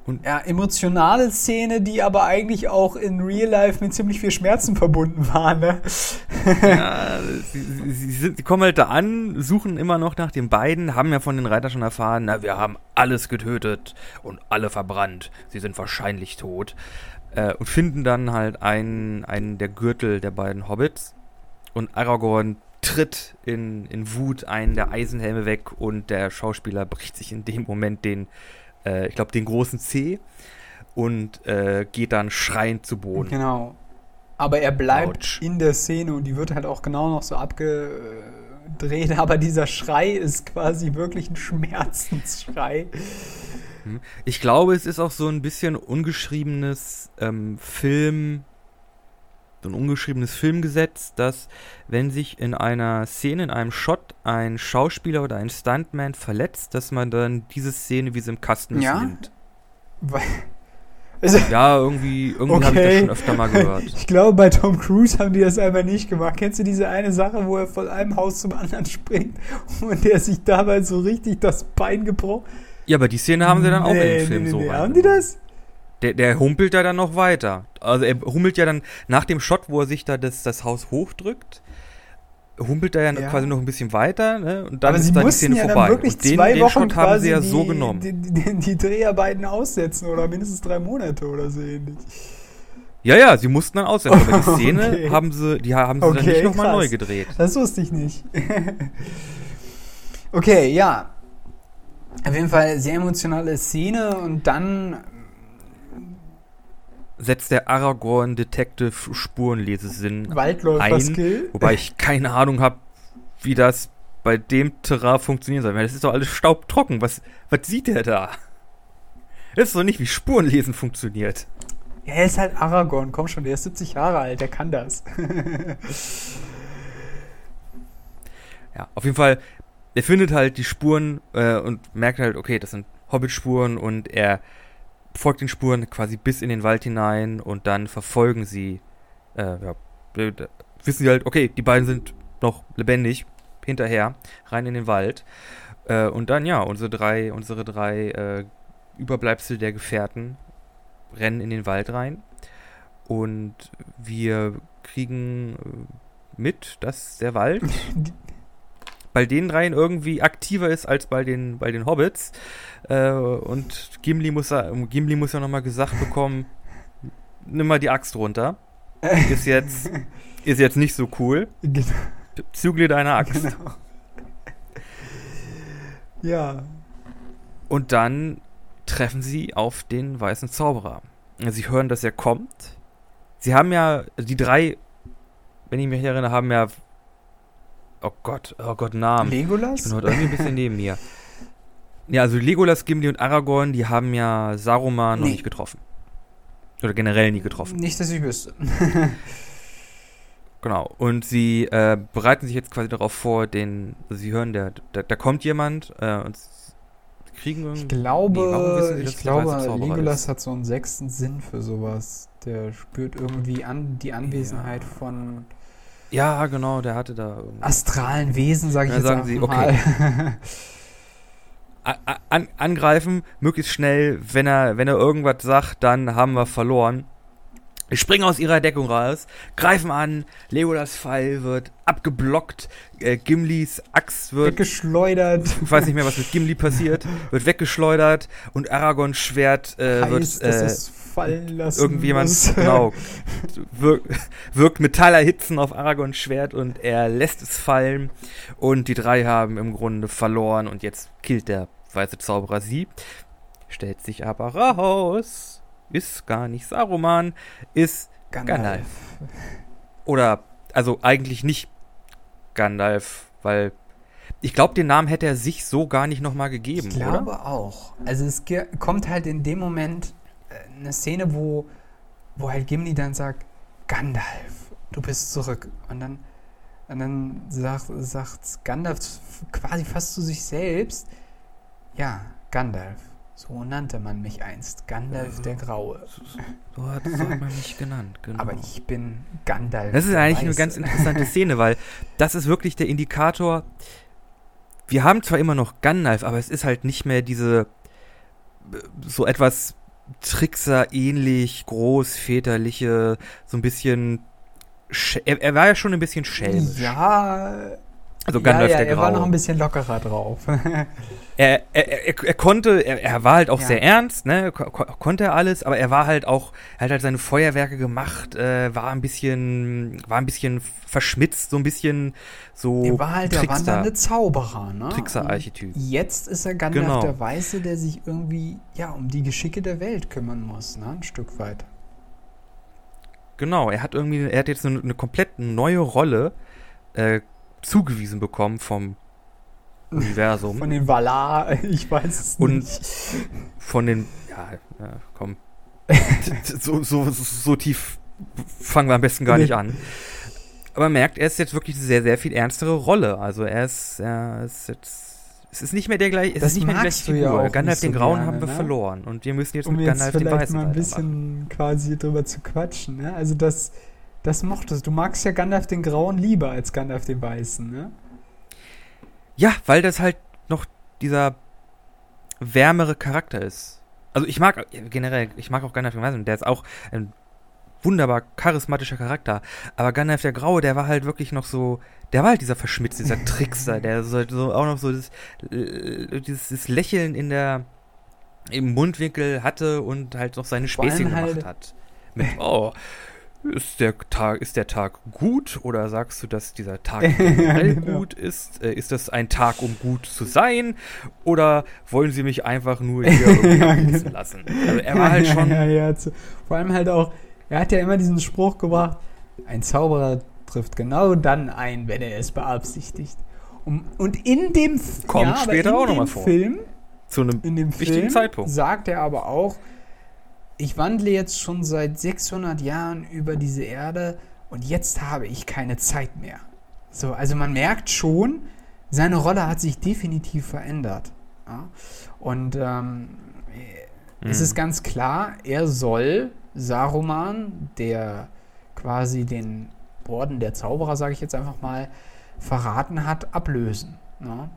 und ja, emotionale Szene, die aber eigentlich auch in Real Life mit ziemlich viel Schmerzen verbunden war. Ne? Ja, sie, sie, sind, sie, kommen halt da an, suchen immer noch nach den beiden, haben ja von den Reitern schon erfahren, na, wir haben alles getötet und alle verbrannt. Sie sind wahrscheinlich tot. Äh, und finden dann halt einen, einen der Gürtel der beiden Hobbits. Und Aragorn tritt in, in Wut einen der Eisenhelme weg und der Schauspieler bricht sich in dem Moment den, äh, ich glaube, den großen C und äh, geht dann schreiend zu Boden. Genau. Aber er bleibt Ouch. in der Szene und die wird halt auch genau noch so abgedreht, aber dieser Schrei ist quasi wirklich ein Schmerzensschrei. Mhm. Ich glaube, es ist auch so ein bisschen ungeschriebenes ähm, Film, so ein ungeschriebenes Filmgesetz, dass wenn sich in einer Szene, in einem Shot ein Schauspieler oder ein Stuntman verletzt, dass man dann diese Szene, wie sie im Kasten ja? nimmt. Also, ja, irgendwie, irgendwie okay. habe ich das schon öfter mal gehört. Ich glaube, bei Tom Cruise haben die das einmal nicht gemacht. Kennst du diese eine Sache, wo er von einem Haus zum anderen springt und der sich dabei so richtig das Bein gebrochen Ja, aber die Szene haben sie dann auch nee, in den Film nee, so nee, rein. Haben die das? Der, der humpelt ja dann noch weiter. Also er humpelt ja dann nach dem Shot, wo er sich da das, das Haus hochdrückt, humpelt er ja, Ja. quasi noch ein bisschen weiter, ne? Und dann Aber ist sie da die Szene ja vorbei. dann wirklich Und den, zwei den Wochen Shot haben sie ja die, so genommen. Die, die, die Dreharbeiten aussetzen oder mindestens drei Monate oder so ähnlich. Ja, ja, sie mussten dann aussetzen, aber die Szene Okay. haben sie, die haben sie dann Okay, nicht nochmal neu gedreht. Das wusste ich nicht. okay, ja. Auf jeden Fall sehr emotionale Szene und dann Setzt der Aragorn Detective Spurenlesesinn Waldläufer-Skill. Wobei ich keine Ahnung habe, wie das bei dem Terrain funktionieren soll. Weil Das ist doch alles staubtrocken. Was, was sieht der da? Das ist doch nicht, wie Spurenlesen funktioniert. Ja, er ist halt Aragorn. Komm schon, der ist 70 Jahre alt, der kann das. Ja, auf jeden Fall, er findet halt die Spuren äh, und merkt halt, okay, das sind Hobbit-Spuren und er folgt den Spuren quasi bis in den Wald hinein und dann verfolgen sie, äh, ja, äh, wissen sie halt, okay, die beiden sind noch lebendig, hinterher, rein in den Wald. Äh, und dann, ja, unsere drei, unsere drei äh, Überbleibsel der Gefährten rennen in den Wald rein. Und wir kriegen äh, mit, dass der Wald bei den dreien irgendwie aktiver ist als bei den, bei den Hobbits. Äh, und Gimli muss, ja- Gimli muss ja nochmal gesagt bekommen, nimm mal die Axt runter. Ist jetzt, ist jetzt nicht so cool. genau. Zügle deine Axt. genau. Ja. Und dann treffen sie auf den weißen Zauberer. Sie hören, dass er kommt. Sie haben ja, die drei, wenn ich mich erinnere, haben ja. Oh Gott, oh Gott, Namen. Ich Legolas? bin heute irgendwie ein bisschen neben mir. Ja, also Legolas, Gimli und Aragorn, die haben ja Saruman noch Nee. nicht getroffen. Oder generell nie getroffen. Nicht, dass ich wüsste. Genau. Und sie äh, bereiten sich jetzt quasi darauf vor, den. Also sie hören, der, da, da kommt jemand äh, und kriegen irgendwie. Ich glaube, Nee, dass ich glaube, Legolas ist? hat so einen sechsten Sinn für sowas. Der spürt irgendwie an die Anwesenheit von Ja, genau, der hatte da. irgendwie- astralen Wesen, sage ich Dann jetzt sagen sie, mal. A- an, angreifen, möglichst schnell. Wenn er, wenn er irgendwas sagt, dann haben wir verloren. Wir springen aus ihrer Deckung raus, greifen an, Legolas Pfeil wird abgeblockt, äh, Gimlis Axt wird Weggeschleudert. ich weiß nicht mehr, was mit Gimli passiert, wird weggeschleudert und Aragons Schwert äh, heißt, wird äh, fallen lassen irgendjemand, muss. genau, wirkt, wirkt Metallerhitzen auf Aragons Schwert und er lässt es fallen und die drei haben im Grunde verloren und jetzt killt der weiße Zauberer sie. Stellt sich aber raus, ist gar nicht Saruman, ist Gandalf. Oder, also eigentlich nicht Gandalf, weil ich glaube, den Namen hätte er sich so gar nicht nochmal gegeben, Ich glaube oder? auch. Also es kommt halt in dem Moment eine Szene, wo, wo halt Gimli dann sagt, Gandalf, du bist zurück. Und dann, und dann sagt, sagt Gandalf quasi fast zu sich selbst, ja, Gandalf, so nannte man mich einst, Gandalf der Graue. So hat, so hat man mich genannt, genau. Aber ich bin Gandalf. Das ist eigentlich eine Weiße. ganz interessante Szene, weil das ist wirklich der Indikator. Wir haben zwar immer noch Gandalf, aber es ist halt nicht mehr diese äh, so etwas Trickser ähnlich groß väterliche, so ein bisschen sch- er, er war ja schon ein bisschen schelmisch. Ja, also Gandalf ja, ja, der er war noch ein bisschen lockerer drauf. er, er, er, er konnte, er, er war halt auch Ja. sehr ernst, ne, ko ko- konnte er alles, aber er war halt auch, er hat halt seine Feuerwerke gemacht, äh, war ein bisschen, war ein bisschen verschmitzt, so ein bisschen so er war halt der Trickster, wandernde Zauberer, ne? Trickser-Archetyp. Jetzt ist er Gandalf Genau. der Weiße, der sich irgendwie ja um die Geschicke der Welt kümmern muss, ne? Ein Stück weit. Genau, er hat irgendwie, er hat jetzt eine, eine komplett neue Rolle äh, zugewiesen bekommen vom Universum. Von den Valar, ich weiß es Und- nicht. von den, ja, ja komm, so, so, so tief fangen wir am besten gar nicht an. Aber man merkt, er ist jetzt wirklich eine sehr, sehr viel ernstere Rolle. Also er ist, er ist jetzt, es ist nicht mehr der gleiche, es Das ist nicht mehr die gleiche ja Figur. auch Gandalf so den Grauen gerne, haben wir ne? verloren und wir müssen jetzt Um mit jetzt Gandalf den Weißen mal ein bisschen quasi drüber zu quatschen, ne? Also das, das mochtest du. Du magst ja Gandalf den Grauen lieber als Gandalf den Weißen, ne? Ja, weil das halt noch dieser wärmere Charakter ist. Also ich mag generell, ich mag auch Gandalf der der ist auch ein wunderbar charismatischer Charakter. Aber Gandalf der Graue, der war halt wirklich noch so, der war halt dieser Verschmitz, dieser Trickser, der so, so auch noch so das, äh, dieses, dieses, Lächeln in der im Mundwinkel hatte und halt noch seine Späßchen gemacht halt hat. Mit, oh, ist der Tag, ist der Tag gut oder sagst du, dass dieser Tag generell genau. gut ist? Äh, ist das ein Tag, um gut zu sein? Oder wollen sie mich einfach nur hier ja, genau. lassen? Also er war halt schon. Ja, ja, vor allem halt auch, er hat ja immer diesen Spruch gebracht, ein Zauberer trifft genau dann ein, wenn er es beabsichtigt. Um, und in dem Kommt ja, später auch nochmal vor. Film, Zu einem in dem wichtigen Film Zeitpunkt. sagt er aber auch, ich wandle jetzt schon seit 600 Jahren über diese Erde und jetzt habe ich keine Zeit mehr. So, also man merkt schon, seine Rolle hat sich definitiv verändert. Ja? Und ähm, mhm. es ist ganz klar, er soll Saruman, der quasi den Orden der Zauberer, sage ich jetzt einfach mal, verraten hat, ablösen. Ne?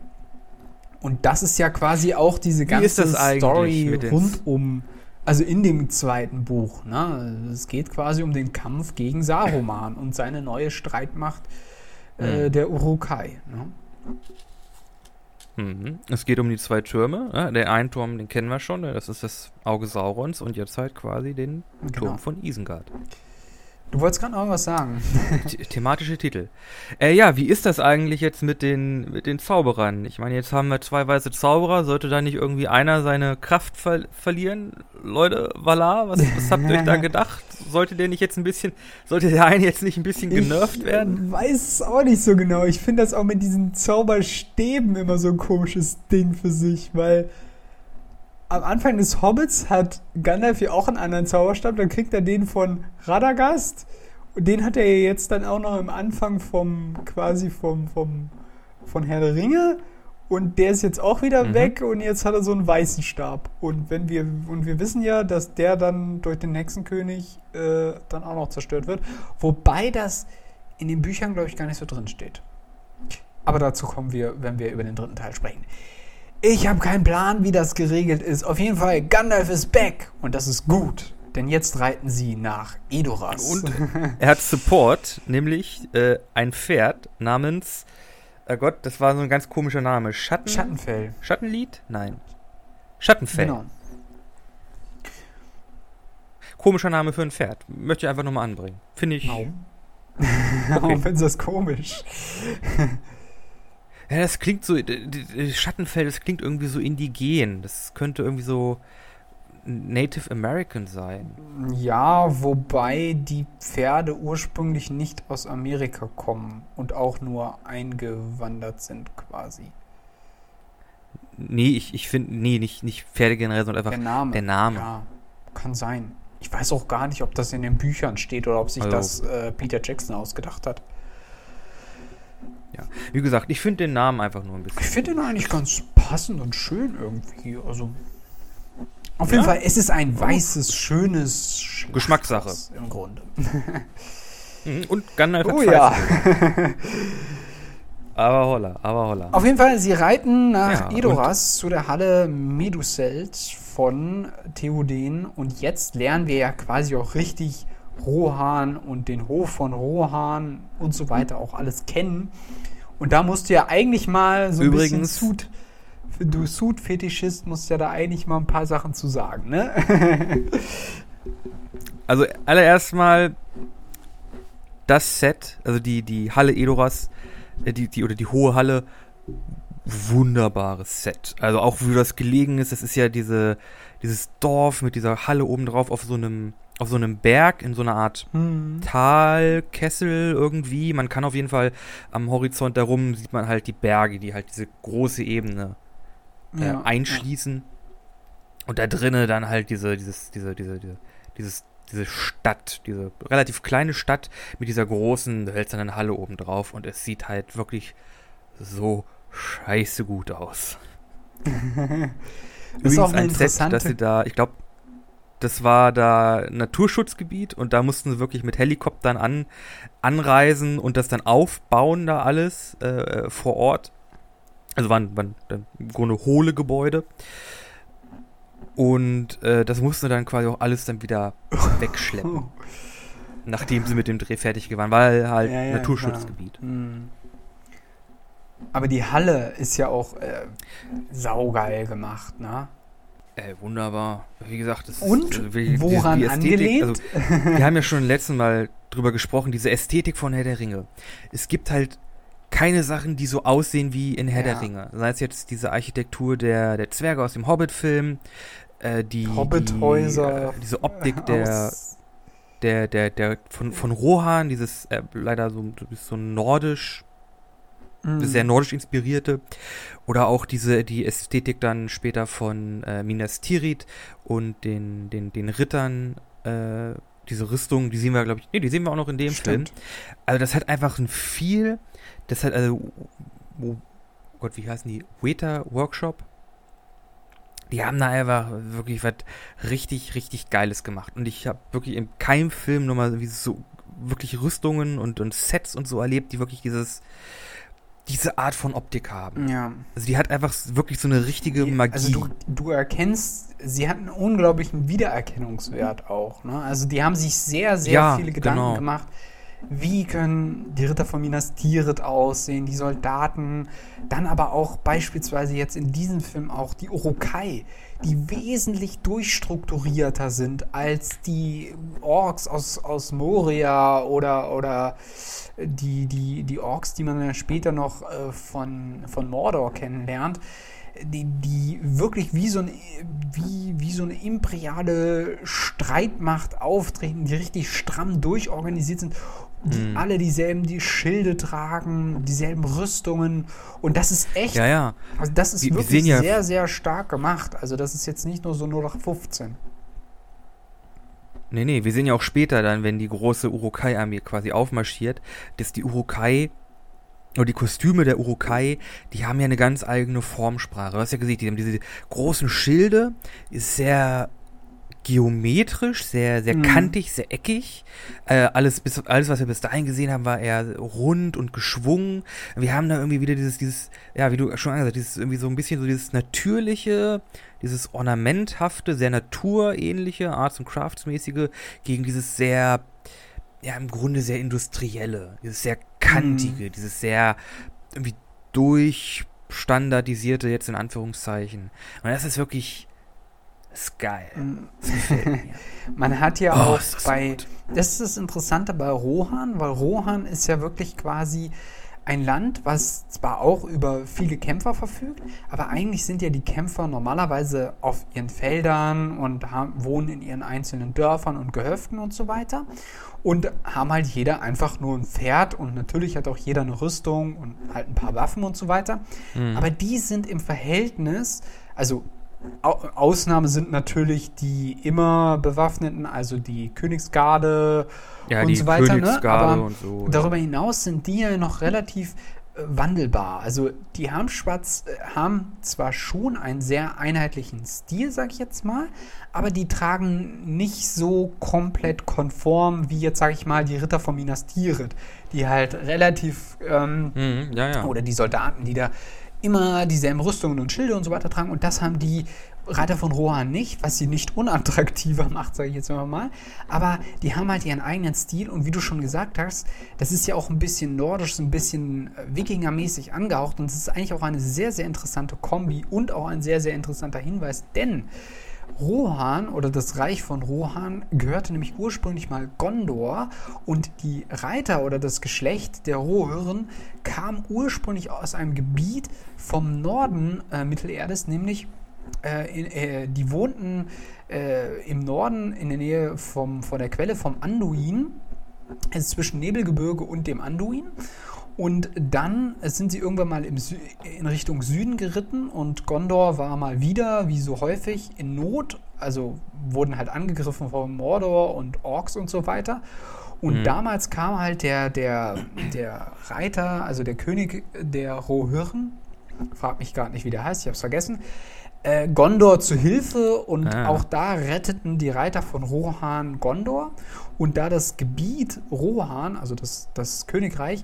Und das ist ja quasi auch diese ganze Story rund um, also in dem zweiten Buch. Ne? Es geht quasi um den Kampf gegen Saruman und seine neue Streitmacht äh, mhm. der Urukai. Ne? Mhm. Es geht um die zwei Türme. Ja, der einen Turm, den kennen wir schon, das ist das Auge Saurons und jetzt halt quasi den genau. Turm von Isengard. Du wolltest gerade noch was sagen. Thematische Titel. Äh, ja, wie ist das eigentlich jetzt mit den, mit den Zauberern? Ich meine, jetzt haben wir zwei weiße Zauberer. Sollte da nicht irgendwie einer seine Kraft ver verlieren? Leute, Valar, was, was habt ihr euch da gedacht? Sollte der nicht jetzt ein bisschen, sollte der eine jetzt nicht ein bisschen genervt werden? Ich weiß es auch nicht so genau. Ich finde das auch mit diesen Zauberstäben immer so ein komisches Ding für sich, weil am Anfang des Hobbits hat Gandalf ja auch einen anderen Zauberstab, dann kriegt er den von Radagast. Und den hat er jetzt dann auch noch im Anfang vom, quasi vom, vom, von Herr der Ringe. Und der ist jetzt auch wieder mhm. weg und jetzt hat er so einen weißen Stab. Und wenn wir, und wir wissen ja, dass der dann durch den Hexenkönig äh, dann auch noch zerstört wird. Wobei das in den Büchern, glaube ich, gar nicht so drin steht. Aber dazu kommen wir, wenn wir über den dritten Teil sprechen. Ich habe keinen Plan, wie das geregelt ist. Auf jeden Fall, Gandalf ist back. Und das ist gut. Denn jetzt reiten sie nach Edoras. Und er hat Support, nämlich äh, ein Pferd namens, äh Gott, das war so ein ganz komischer Name. Schatten, Schattenfell. Schattenlied? Nein. Schattenfell. Genau. Komischer Name für ein Pferd. Möchte ich einfach nochmal anbringen. Finde ich. Warum? Warum findest du das komisch? Ja, das klingt so, Schattenfell, das klingt irgendwie so indigen. Das könnte irgendwie so Native American sein. Ja, wobei die Pferde ursprünglich nicht aus Amerika kommen und auch nur eingewandert sind quasi. Nee, ich, ich finde, nee, nicht, nicht Pferde generell, sondern einfach der Name. Der Name. Ja, kann sein. Ich weiß auch gar nicht, ob das in den Büchern steht oder ob sich also, das äh, Peter Jackson ausgedacht hat. Ja, wie gesagt, ich finde den Namen einfach nur ein bisschen. Ich finde den eigentlich ganz passend und schön irgendwie. Also. Auf ja? jeden Fall, es ist ein weißes, schönes Geschmackssache. Im Grunde. Mhm, und Gandalf Oh ja. aber holla, aber holla. Auf jeden Fall, sie reiten nach ja, Edoras zu der Halle Meduselt von Theoden. Und jetzt lernen wir ja quasi auch richtig Rohan und den Hof von Rohan und so weiter auch alles kennen. Und da musst du ja eigentlich mal so Übrigens, ein bisschen Suit, du Suit-Fetischist musst ja da eigentlich mal ein paar Sachen zu sagen, ne? also allererst mal das Set, also die, die Halle Edoras, äh, die, die, oder die hohe Halle, wunderbares Set. Also auch wie das gelegen ist, das ist ja diese, dieses Dorf mit dieser Halle oben drauf auf so einem auf so einem Berg in so einer Art hm. Talkessel irgendwie. Man kann auf jeden Fall am Horizont darum sieht man halt die Berge, die halt diese große Ebene äh, ja, einschließen. Und da drinnen dann halt diese, dieses, diese, diese, diese, dieses, diese Stadt, diese relativ kleine Stadt mit dieser großen hölzernen Halle oben drauf. Und es sieht halt wirklich so scheiße gut aus. Übrigens ist auch ein Set, dass sie da, ich glaube, das war da Naturschutzgebiet und da mussten sie wirklich mit Helikoptern an, anreisen und das dann aufbauen, da alles äh, vor Ort. Also waren, waren im Grunde hohle Gebäude. Und äh, das mussten dann quasi auch alles dann wieder wegschleppen. nachdem sie mit dem Dreh fertig waren, weil halt ja, ja, Naturschutzgebiet. Hm. Aber die Halle ist ja auch äh, saugeil gemacht, ne? Ey, wunderbar. Wie gesagt, das Und ist, äh, woran die, die angelehnt? Also, wir haben ja schon letzten Mal drüber gesprochen, diese Ästhetik von Herr der Ringe. Es gibt halt keine Sachen, die so aussehen wie in Herr ja. der Ringe. Sei es jetzt diese Architektur der, der Zwerge aus dem Hobbit-Film, äh, die, Hobbit-Häuser, die, äh, diese Optik der, der, der, der, von, von Rohan, dieses äh, leider so, so nordisch Mhm. Sehr nordisch inspirierte. Oder auch diese, die Ästhetik dann später von äh, Minas Tirith und den, den, den Rittern, äh, diese Rüstung, die sehen wir, glaube ich, nee, die sehen wir auch noch in dem Stimmt. Film. Also das hat einfach ein viel, das hat also, oh Gott, wie heißen die? Weta Workshop? Die haben da einfach wirklich was richtig, richtig Geiles gemacht. Und ich habe wirklich in keinem Film nochmal so wirklich Rüstungen und, und Sets und so erlebt, die wirklich dieses, diese Art von Optik haben. Ja. Also die hat einfach wirklich so eine richtige Magie. Also du, du erkennst, sie hat einen unglaublichen Wiedererkennungswert auch. Ne? Also die haben sich sehr, sehr ja, viele Gedanken genau. gemacht. Wie können die Ritter von Minas Tirith aussehen, die Soldaten, dann aber auch beispielsweise jetzt in diesem Film auch die Urukai, die wesentlich durchstrukturierter sind als die Orks aus, aus Moria oder, oder die, die, die Orks, die man dann später noch äh, von, von Mordor kennenlernt, die, die wirklich wie so, eine, wie, wie so eine imperiale Streitmacht auftreten, die richtig stramm durchorganisiert sind, die hm. alle dieselben die Schilde tragen, dieselben Rüstungen und das ist echt, ja, ja. also das ist wir, wirklich wir sehr, sehr stark gemacht. Also das ist jetzt nicht nur so nur nach 15. Nee, nee, wir sehen ja auch später dann, wenn die große Urukai-Armee quasi aufmarschiert, dass die Urukai oder die Kostüme der Urukai, die haben ja eine ganz eigene Formsprache. Du hast ja gesehen, die haben diese großen Schilde, ist sehr geometrisch, sehr, sehr mhm. kantig, sehr eckig. Äh, alles, bis, alles, was wir bis dahin gesehen haben, war eher rund und geschwungen. Wir haben da irgendwie wieder dieses, dieses, ja, wie du schon gesagt hast, dieses irgendwie so ein bisschen so dieses natürliche, dieses ornamenthafte, sehr naturähnliche, Arts and Crafts mäßige, gegen dieses sehr, ja, im Grunde sehr industrielle, dieses sehr kantige, mhm. dieses sehr irgendwie durchstandardisierte, jetzt in Anführungszeichen. Und das ist wirklich, das ist geil. Mm. Man hat ja oh, auch das bei. Das ist das Interessante bei Rohan, weil Rohan ist ja wirklich quasi ein Land, was zwar auch über viele Kämpfer verfügt, aber eigentlich sind ja die Kämpfer normalerweise auf ihren Feldern und haben, wohnen in ihren einzelnen Dörfern und Gehöften und so weiter und haben halt jeder einfach nur ein Pferd und natürlich hat auch jeder eine Rüstung und halt ein paar Waffen und so weiter. Mhm. Aber die sind im Verhältnis, also Ausnahme sind natürlich die immer Bewaffneten, also die Königsgarde ja, und so weiter. Ne? Aber so, darüber ja. hinaus sind die ja noch relativ äh, wandelbar. Also die Harmschwarz äh, haben zwar schon einen sehr einheitlichen Stil, sag ich jetzt mal, aber die tragen nicht so komplett konform wie jetzt, sag ich mal, die Ritter von Minas Tirith, die halt relativ ähm, mhm, ja, oder die Soldaten, die da immer dieselben Rüstungen und Schilde und so weiter tragen. Und das haben die Reiter von Rohan nicht, was sie nicht unattraktiver macht, sage ich jetzt mal. Aber die haben halt ihren eigenen Stil und wie du schon gesagt hast, das ist ja auch ein bisschen nordisch, ein bisschen äh, Wikingermäßig angehaucht und es ist eigentlich auch eine sehr, sehr interessante Kombi und auch ein sehr, sehr interessanter Hinweis, denn Rohan oder das Reich von Rohan gehörte nämlich ursprünglich mal Gondor und die Reiter oder das Geschlecht der Rohirren kam ursprünglich aus einem Gebiet vom Norden äh, Mittelerdes, nämlich äh, in, äh, die wohnten äh, im Norden in der Nähe vom, von der Quelle vom Anduin, also zwischen Nebelgebirge und dem Anduin. Und dann sind sie irgendwann mal in Richtung Süden geritten und Gondor war mal wieder, wie so häufig, in Not. Also wurden halt angegriffen von Mordor und Orks und so weiter. Und mhm. damals kam halt der, der, der Reiter, also der König der Rohirren, frag mich gar nicht, wie der heißt, ich hab's vergessen, äh, Gondor zu Hilfe und ah. auch da retteten die Reiter von Rohan Gondor. Und da das Gebiet Rohan, also das, das Königreich,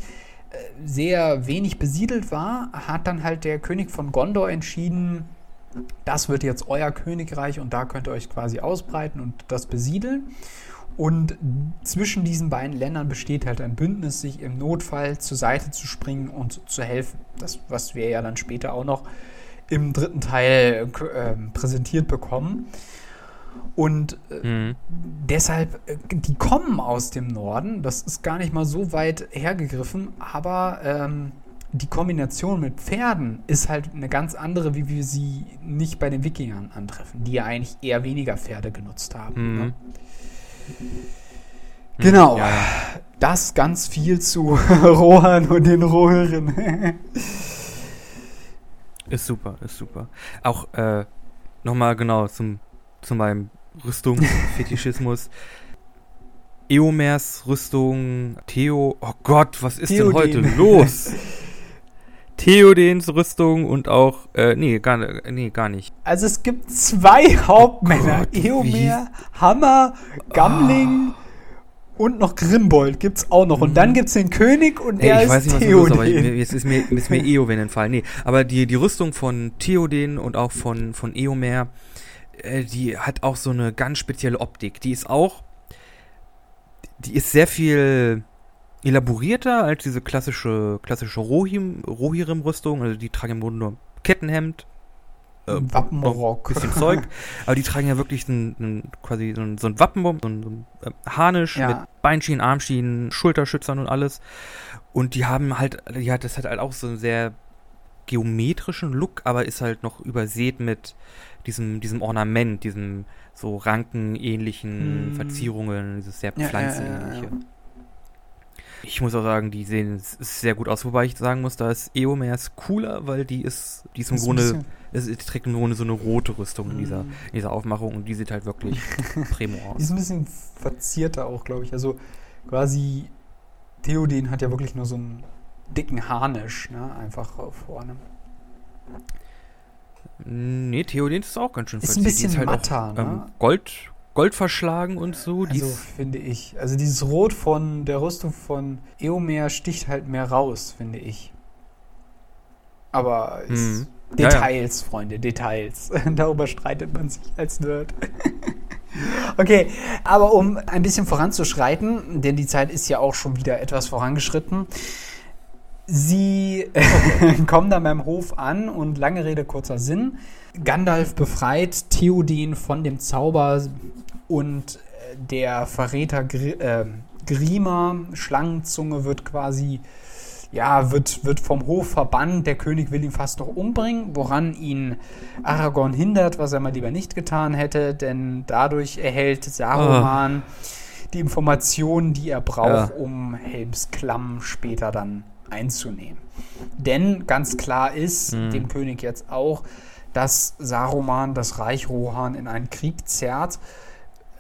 sehr wenig besiedelt war, hat dann halt der König von Gondor entschieden, das wird jetzt euer Königreich und da könnt ihr euch quasi ausbreiten und das besiedeln. Und zwischen diesen beiden Ländern besteht halt ein Bündnis, sich im Notfall zur Seite zu springen und zu helfen. Das, was wir ja dann später auch noch im dritten Teil äh, präsentiert bekommen. Und äh, mhm. deshalb, äh, die kommen aus dem Norden. Das ist gar nicht mal so weit hergegriffen, aber ähm, die Kombination mit Pferden ist halt eine ganz andere, wie wir sie nicht bei den Wikingern antreffen, die ja eigentlich eher weniger Pferde genutzt haben. Mhm. Ne? Genau. Ja. Das ganz viel zu Rohan und den Rohirren. ist super, ist super. Auch äh, nochmal genau zum, zu meinem Rüstung-Fetischismus. Eomers Rüstung, Theo, oh Gott, was ist Theoden. denn heute los? Theodens Rüstung und auch, äh, nee, gar, nee, gar nicht. Also es gibt zwei Hauptmänner. Gott, Eomer, Hammer, Gamling oh. und noch Grimbold gibt's auch noch. Und dann mhm. gibt's den König und Ey, er ist weiß nicht, Theoden. aber jetzt ist mir, ist mir Eowen entfallen. Nee, aber die, die Rüstung von Theoden und auch von, von Eomer, äh, die hat auch so eine ganz spezielle Optik. Die ist auch, die ist sehr viel elaborierter als diese klassische, klassische Rohim, Rohirrim-Rüstung. Also die tragen im Grunde nur Kettenhemd, äh, Wappenrock. bisschen Zeug. Aber die tragen ja wirklich ein, ein, quasi so ein, so ein Wappenbomb, so ein, so ein äh, Harnisch ja. mit Beinschienen, Armschienen, Schulterschützern und alles. Und die haben halt, hat das hat halt auch so einen sehr geometrischen Look, aber ist halt noch übersät mit diesem, diesem Ornament, diesem so rankenähnlichen hm. Verzierungen, dieses sehr pflanzenähnliche. Ja, ja, ich muss auch sagen, die sehen sehr gut aus, wobei ich sagen muss, da ist Eomers cooler, weil die ist, die ist im Grunde, ist, die trägt im Grunde so eine rote Rüstung in dieser, mm. in dieser Aufmachung und die sieht halt wirklich primo aus. Die ist ein bisschen verzierter auch, glaube ich. Also quasi, Theoden hat ja wirklich nur so einen dicken Harnisch, ne, einfach vorne. Nee, Theoden ist auch ganz schön ist verziert. Ist ein bisschen halt matter, auch, ne? Ähm, Gold, Gold verschlagen und so. Also finde ich. Also dieses Rot von der Rüstung von Eomer sticht halt mehr raus, finde ich. Aber mhm. Details, ja, ja. Freunde, Details. Darüber streitet man sich als Nerd. okay, aber um ein bisschen voranzuschreiten, denn die Zeit ist ja auch schon wieder etwas vorangeschritten. Sie kommen dann beim Hof an und lange Rede, kurzer Sinn. Gandalf befreit Theoden von dem Zauber und äh, der Verräter Gr äh, Grima, Schlangenzunge, wird quasi, ja, wird, wird vom Hof verbannt. Der König will ihn fast noch umbringen, woran ihn Aragorn hindert, was er mal lieber nicht getan hätte, denn dadurch erhält Saruman oh. die Informationen, die er braucht, ja. um Helms Klamm später dann einzunehmen. Denn ganz klar ist, mhm. dem König jetzt auch, dass Saruman das Reich Rohan in einen Krieg zerrt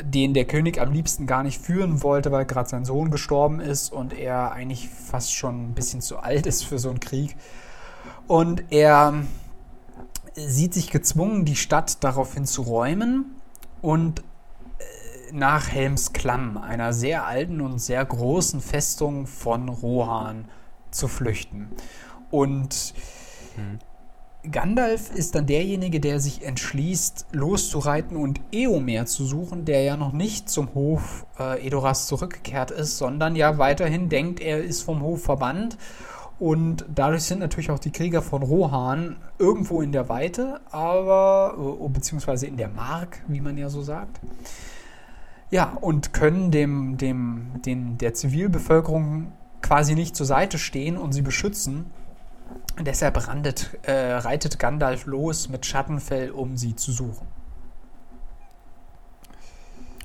den der König am liebsten gar nicht führen wollte, weil gerade sein Sohn gestorben ist und er eigentlich fast schon ein bisschen zu alt ist für so einen Krieg. Und er sieht sich gezwungen, die Stadt daraufhin zu räumen und äh, nach Helms Klamm, einer sehr alten und sehr großen Festung von Rohan, zu flüchten. Und hm. Gandalf ist dann derjenige, der sich entschließt, loszureiten und Eomer zu suchen, der ja noch nicht zum Hof äh, Edoras zurückgekehrt ist, sondern ja weiterhin denkt, er ist vom Hof verbannt. Und dadurch sind natürlich auch die Krieger von Rohan irgendwo in der Weite, aber, äh, beziehungsweise in der Mark, wie man ja so sagt. Ja, und können dem, dem, den, der Zivilbevölkerung quasi nicht zur Seite stehen und sie beschützen, Deshalb randet, äh, reitet Gandalf los mit Schattenfell, um sie zu suchen.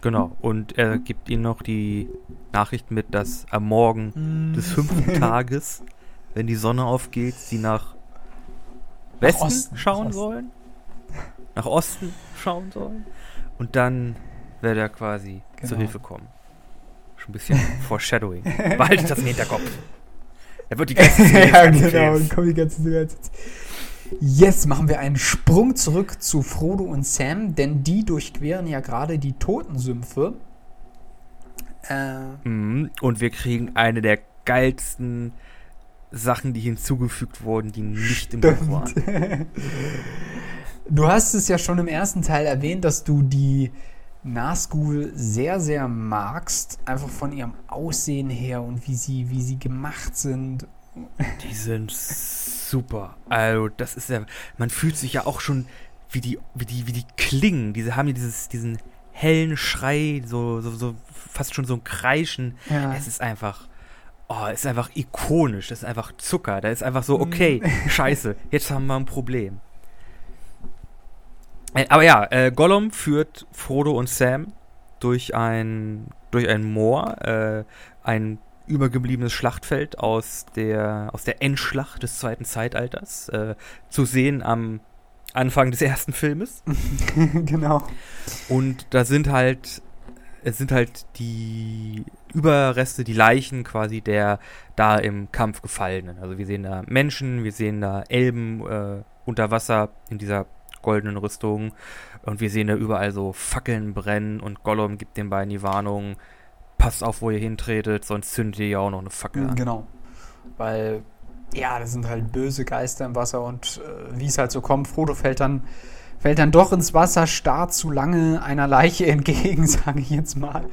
Genau, und er gibt ihnen noch die Nachricht mit, dass am Morgen mm. des fünften Tages, wenn die Sonne aufgeht, sie nach Westen nach schauen nach sollen. Nach Osten schauen sollen. Und dann wird er quasi genau. zur Hilfe kommen. Schon ein bisschen Foreshadowing. Behalte das im Hinterkopf. Er wird die ganze Zeit. ja, genau, kommt die ganze Zeit. Jetzt machen wir einen Sprung zurück zu Frodo und Sam, denn die durchqueren ja gerade die Totensümpfe. Äh, mhm, und wir kriegen eine der geilsten Sachen, die hinzugefügt wurden, die nicht im Buch waren. Du hast es ja schon im ersten Teil erwähnt, dass du die Nazgul sehr, sehr magst. Einfach von ihrem Aussehen her und wie sie, wie sie gemacht sind. Die sind super. Also, das ist ja. Man fühlt sich ja auch schon, wie die, wie die, wie die klingen. Diese haben ja dieses, diesen hellen Schrei, so, so, so fast schon so ein Kreischen. Ja. Es ist einfach. Oh, es ist einfach ikonisch. Das ist einfach Zucker. Da ist einfach so, okay, mm. scheiße, jetzt haben wir ein Problem. Äh, aber ja, äh, Gollum führt Frodo und Sam durch ein, durch ein Moor, äh, ein übergebliebenes Schlachtfeld aus der, aus der Endschlacht des zweiten Zeitalters, äh, zu sehen am Anfang des ersten Filmes. genau. Und da sind halt, es sind halt die Überreste, die Leichen quasi der da im Kampf Gefallenen. Also wir sehen da Menschen, wir sehen da Elben äh, unter Wasser in dieser goldenen Rüstungen. Und wir sehen da überall so Fackeln brennen und Gollum gibt den beiden die Warnung, passt auf, wo ihr hintretet, sonst zündet ihr ja auch noch eine Fackel an. Genau. Weil, ja, das sind halt böse Geister im Wasser und äh, wie es halt so kommt, Frodo fällt dann, fällt dann doch ins Wasser, starrt zu lange einer Leiche entgegen, sage ich jetzt mal.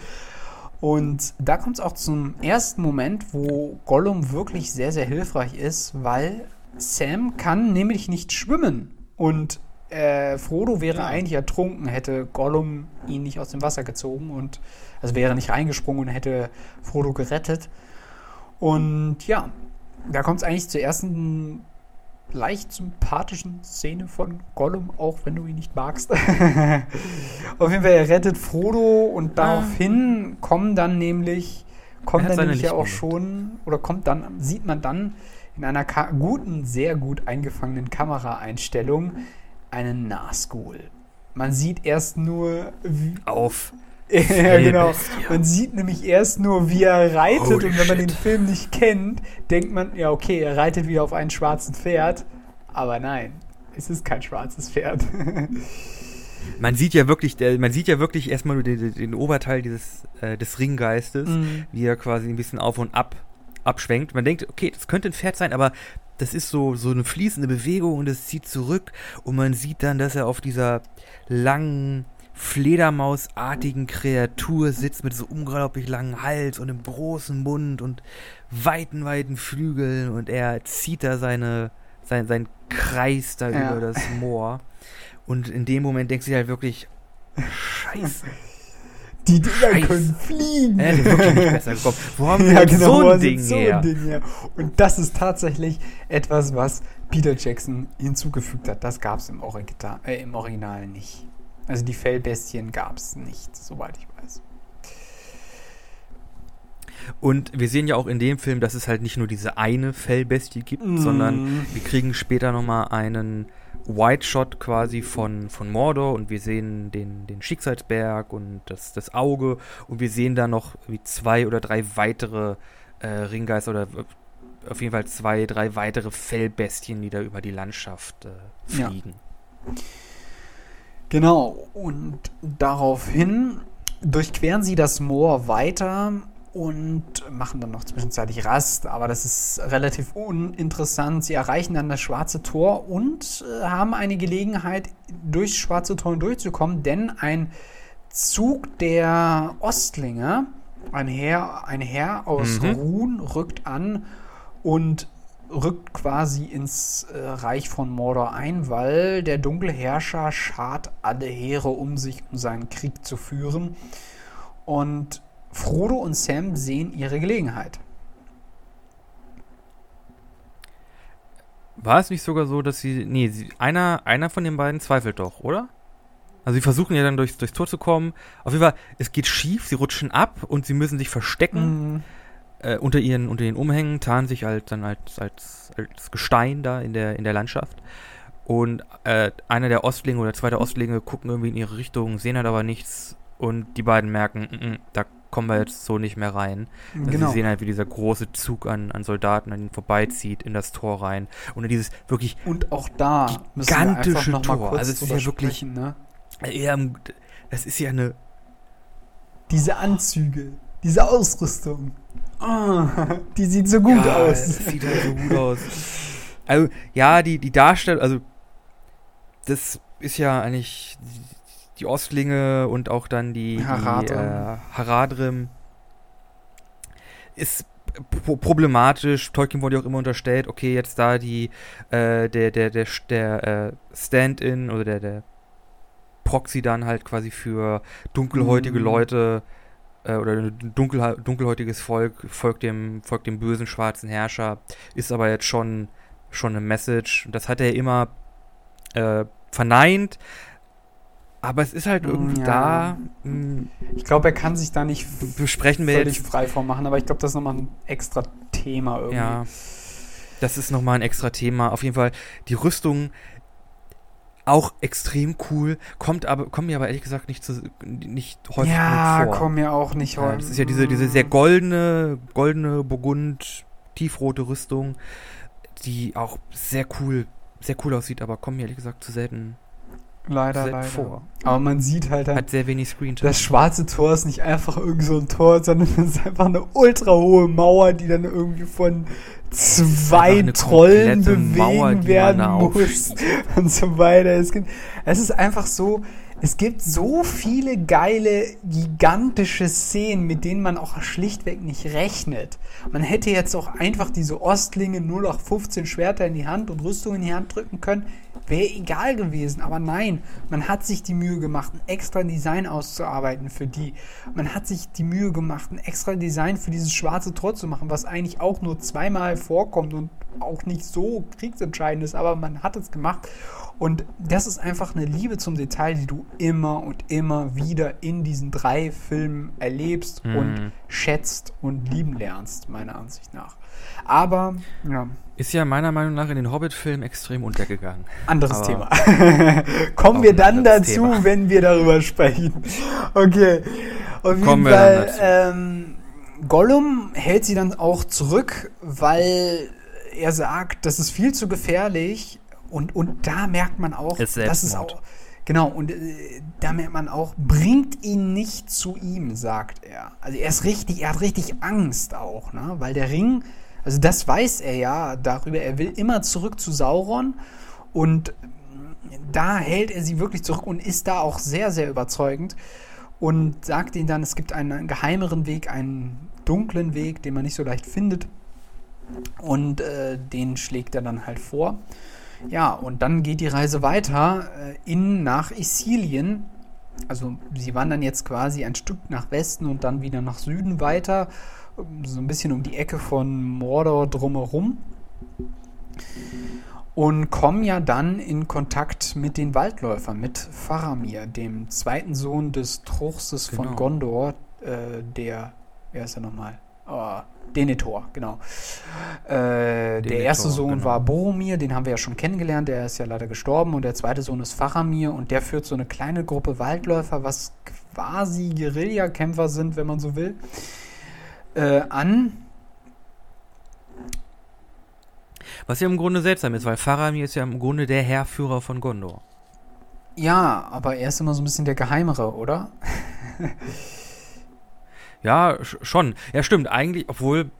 Und da kommt es auch zum ersten Moment, wo Gollum wirklich sehr, sehr hilfreich ist, weil Sam kann nämlich nicht schwimmen. Und äh, Frodo wäre ja. eigentlich ertrunken, hätte Gollum ihn nicht aus dem Wasser gezogen und also wäre nicht reingesprungen und hätte Frodo gerettet. Und ja, da kommt es eigentlich zur ersten leicht sympathischen Szene von Gollum, auch wenn du ihn nicht magst. Auf jeden Fall, er rettet Frodo und ah. daraufhin kommen dann nämlich, kommt dann nämlich ja auch schon, oder kommt dann, sieht man dann in einer guten, sehr gut eingefangenen Kameraeinstellung, einen Nazgul. Man sieht erst nur. Wie, Auf. ja, genau. Man sieht nämlich erst nur, wie er reitet. Holy und wenn man shit. den Film nicht kennt, denkt man, ja, okay, er reitet wieder auf einem schwarzen Pferd. Aber nein, es ist kein schwarzes Pferd. man sieht ja wirklich, man sieht ja wirklich erstmal nur den, den Oberteil dieses, äh, des Ringgeistes, mhm. wie er quasi ein bisschen auf und ab abschwenkt. Man denkt, okay, das könnte ein Pferd sein, aber das ist so, so eine fließende Bewegung und es zieht zurück und man sieht dann, dass er auf dieser langen, Fledermausartigen Kreatur sitzt mit so unglaublich langen Hals und einem großen Mund und weiten, weiten Flügeln und er zieht da seine, sein, seinen Kreis da ja. über das Moor. Und in dem Moment denkst du dir halt wirklich, Scheiße. Die Dinger Scheiße. können fliegen. Hätte wirklich nicht besser gekommen. Wo haben wir ja, genau, so ein Ding, so ein Ding her? Und das ist tatsächlich etwas, was Peter Jackson hinzugefügt hat. Das gab es im, Original, äh, im Original nicht. Also die Fellbestien gab es nicht, soweit ich weiß. Und wir sehen ja auch in dem Film, dass es halt nicht nur diese eine Fellbestie gibt, mm. sondern wir kriegen später nochmal einen White Shot quasi von, von Mordor und wir sehen den, den Schicksalsberg und das, das Auge und wir sehen da noch wie zwei oder drei weitere äh, Ringgeister oder äh, auf jeden Fall zwei, drei weitere Fellbestien, die da über die Landschaft äh, fliegen. Ja. Genau, und daraufhin durchqueren sie das Moor weiter und machen dann noch zwischenzeitlich Rast, aber das ist relativ uninteressant. Sie erreichen dann das Schwarze Tor und äh, haben eine Gelegenheit, durchs Schwarze Tor durchzukommen, denn ein Zug der Ostlinge, ein Herr, ein Herr aus mhm. Ruhn, rückt an und rückt quasi ins äh, Reich von Mordor ein, weil der dunkle Herrscher schart alle Heere um sich, um seinen Krieg zu führen. Und Frodo und Sam sehen ihre Gelegenheit. War es nicht sogar so, dass sie. Nee, sie, einer, einer von den beiden zweifelt doch, oder? Also sie versuchen ja dann durchs, durchs Tor zu kommen. Auf jeden Fall, es geht schief, sie rutschen ab und sie müssen sich verstecken. Mhm. Äh, unter ihren unter den Umhängen, tarnen sich halt dann als, als, als Gestein da in der, in der Landschaft. Und äh, einer der Ostlinge oder zwei der Ostlinge gucken irgendwie in ihre Richtung, sehen halt aber nichts. Und die beiden merken, mm, mm, da kommen wir jetzt so nicht mehr rein. Also genau. Sie sehen halt, wie dieser große Zug an, an Soldaten an ihnen vorbeizieht in das Tor rein. Und dieses wirklich. Und auch da gigantische noch Tor. also es ist ja wirklich. Ne? Ja, das ist ja eine. Diese Anzüge, diese Ausrüstung. Oh, die sieht so gut ja, aus. Sieht halt so gut aus. Also, ja, die, die Darstellung, also das ist ja eigentlich die Ostlinge und auch dann die Haradrim, die, äh, Haradrim ist problematisch. Tolkien wurde ja auch immer unterstellt, okay, jetzt da die äh, der der der der äh, Stand-in oder der der Proxy dann halt quasi für dunkelhäutige mhm. Leute äh, oder ein dunkel, dunkelhäutiges Volk folgt dem folgt dem bösen schwarzen Herrscher, ist aber jetzt schon schon eine Message. Das hat er immer äh, verneint. Aber es ist halt irgendwie ja. da. Mh, hm. ich glaube, er kann sich da nicht besprechen wir völlig jetzt. frei vormachen, aber ich glaube, das ist nochmal ein extra Thema irgendwie. Ja. Das ist nochmal ein extra Thema. Auf jeden Fall, die Rüstung auch extrem cool, kommt aber, kommt mir aber ehrlich gesagt nicht, zu, nicht häufig ja, vor. Ja, kommt mir auch nicht häufig. Ja, das ist ja diese, diese sehr goldene, goldene Burgund, tiefrote Rüstung, die auch sehr cool, sehr cool aussieht, aber kommt mir ehrlich gesagt zu selten Leider, leider. vor. Aber man sieht halt, hat sehr wenig Screen. Das schwarze Tor ist nicht einfach irgend so ein Tor, sondern es ist einfach eine ultra hohe Mauer, die dann irgendwie von zwei Trollen bewegen Mauer, werden muss und so weiter. Es, gibt, es ist einfach so, es gibt so viele geile, gigantische Szenen, mit denen man auch schlichtweg nicht rechnet. Man hätte jetzt auch einfach diese Ostlinge 0815 Schwerter in die Hand und Rüstung in die Hand drücken können. Wäre egal gewesen, aber nein, man hat sich die Mühe gemacht, ein extra Design auszuarbeiten für die. Man hat sich die Mühe gemacht, ein extra Design für dieses schwarze Tor zu machen, was eigentlich auch nur zweimal vorkommt und auch nicht so kriegsentscheidend ist, aber man hat es gemacht. Und das ist einfach eine Liebe zum Detail, die du immer und immer wieder in diesen drei Filmen erlebst mhm. und schätzt und lieben lernst, meiner Ansicht nach. Aber, ja. Ist ja meiner Meinung nach in den Hobbit-Filmen extrem untergegangen. Anderes Aber Thema. Kommen wir dann dazu, Thema. wenn wir darüber sprechen. Okay. Auf jeden Kommen Fall, ähm, Gollum hält sie dann auch zurück, weil er sagt, das ist viel zu gefährlich. Und, und da merkt man auch, ist das ist auch. Genau, und äh, da merkt man auch, bringt ihn nicht zu ihm, sagt er. Also er ist richtig, er hat richtig Angst auch, ne? Weil der Ring also das weiß er ja darüber. Er will immer zurück zu Sauron und da hält er sie wirklich zurück und ist da auch sehr, sehr überzeugend und sagt ihnen dann, es gibt einen geheimeren Weg, einen dunklen Weg, den man nicht so leicht findet. Und äh, den schlägt er dann halt vor. Ja, und dann geht die Reise weiter äh, in nach Isilien. Also sie wandern jetzt quasi ein Stück nach Westen und dann wieder nach Süden weiter so ein bisschen um die Ecke von Mordor drumherum und kommen ja dann in Kontakt mit den Waldläufern, mit Faramir, dem zweiten Sohn des Truchses genau. von Gondor, äh, der, wer ist er nochmal? Oh, Denethor, genau. Äh, Denethor, der erste Sohn genau. war Boromir, den haben wir ja schon kennengelernt, der ist ja leider gestorben. Und der zweite Sohn ist Faramir und der führt so eine kleine Gruppe Waldläufer, was quasi Guerillakämpfer sind, wenn man so will äh, an. Was ja im Grunde seltsam ist, weil Faramir ist ja im Grunde der Herrführer von Gondor. Ja, aber er ist immer so ein bisschen der Geheimere, oder? ja, schon. Ja, stimmt. Eigentlich, obwohl.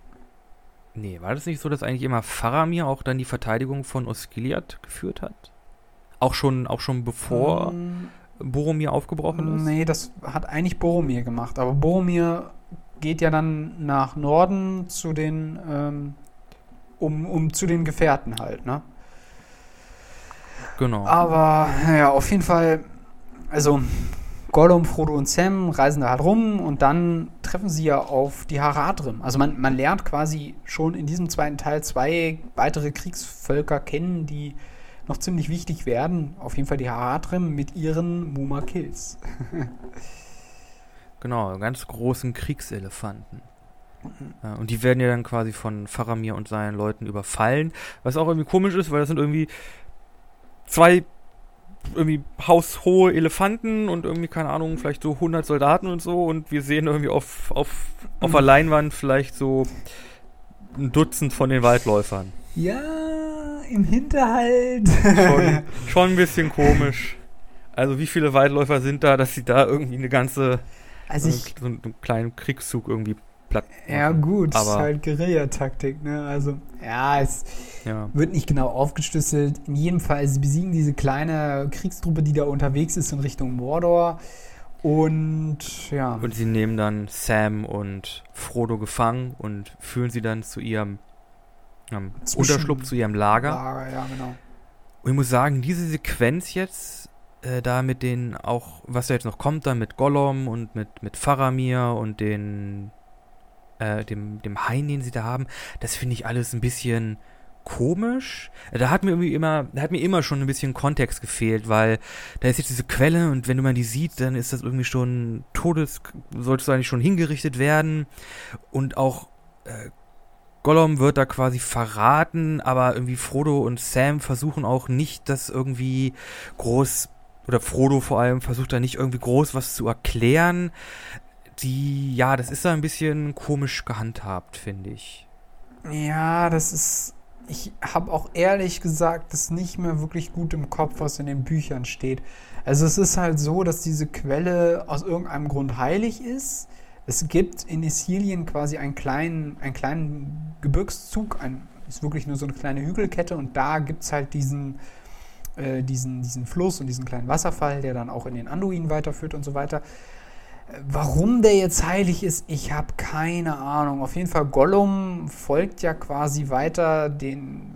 Nee, war das nicht so, dass eigentlich immer Faramir auch dann die Verteidigung von Osgiliath geführt hat? Auch schon, auch schon bevor ähm, Boromir aufgebrochen ist? Nee, das hat eigentlich Boromir gemacht. Aber Boromir geht ja dann nach Norden zu den, ähm, um, um zu den Gefährten halt, ne? Genau. Aber, ja, auf jeden Fall, also Gollum, Frodo und Sam reisen da halt rum und dann treffen sie ja auf die Haradrim. Also man, man lernt quasi schon in diesem zweiten Teil zwei weitere Kriegsvölker kennen, die noch ziemlich wichtig werden. Auf jeden Fall die Haradrim mit ihren Muma-Kills. Genau, ganz großen Kriegselefanten. Ja, und die werden ja dann quasi von Faramir und seinen Leuten überfallen. Was auch irgendwie komisch ist, weil das sind irgendwie zwei irgendwie haushohe Elefanten und irgendwie, keine Ahnung, vielleicht so 100 Soldaten und so. Und wir sehen irgendwie auf, auf, auf der Leinwand vielleicht so ein Dutzend von den Waldläufern. Ja, im Hinterhalt. Schon, schon ein bisschen komisch. Also wie viele Waldläufer sind da, dass sie da irgendwie eine ganze also ich, so einen kleinen Kriegszug irgendwie platt. Ja, gut, aber ist halt Guerillataktik, ne? Also, ja, es ja. wird nicht genau aufgeschlüsselt. In jedem Fall, sie besiegen diese kleine Kriegstruppe, die da unterwegs ist in Richtung Mordor. Und ja. Und sie nehmen dann Sam und Frodo gefangen und führen sie dann zu ihrem ähm, Unterschlupf, zu ihrem Lager. Lager, ja, genau. Und ich muss sagen, diese Sequenz jetzt, äh, da mit den auch, was da jetzt noch kommt, dann mit Gollum und mit, mit Faramir und den, äh, dem, dem Hain, den sie da haben, das finde ich alles ein bisschen komisch. Da hat mir irgendwie immer, da hat mir immer schon ein bisschen Kontext gefehlt, weil da ist jetzt diese Quelle und wenn du mal die siehst, dann ist das irgendwie schon Todes, solltest du eigentlich schon hingerichtet werden und auch äh, Gollum wird da quasi verraten, aber irgendwie Frodo und Sam versuchen auch nicht, das irgendwie groß, oder Frodo vor allem versucht da nicht irgendwie groß was zu erklären. Die, ja, das ist da ein bisschen komisch gehandhabt, finde ich. Ja, das ist. Ich habe auch ehrlich gesagt das nicht mehr wirklich gut im Kopf, was in den Büchern steht. Also es ist halt so, dass diese Quelle aus irgendeinem Grund heilig ist es gibt in Isilien quasi einen kleinen, einen kleinen Gebirgszug, ein, ist wirklich nur so eine kleine Hügelkette und da gibt es halt diesen, äh, diesen, diesen Fluss und diesen kleinen Wasserfall, der dann auch in den Anduin weiterführt und so weiter. Warum der jetzt heilig ist, ich habe keine Ahnung. Auf jeden Fall, Gollum folgt ja quasi weiter den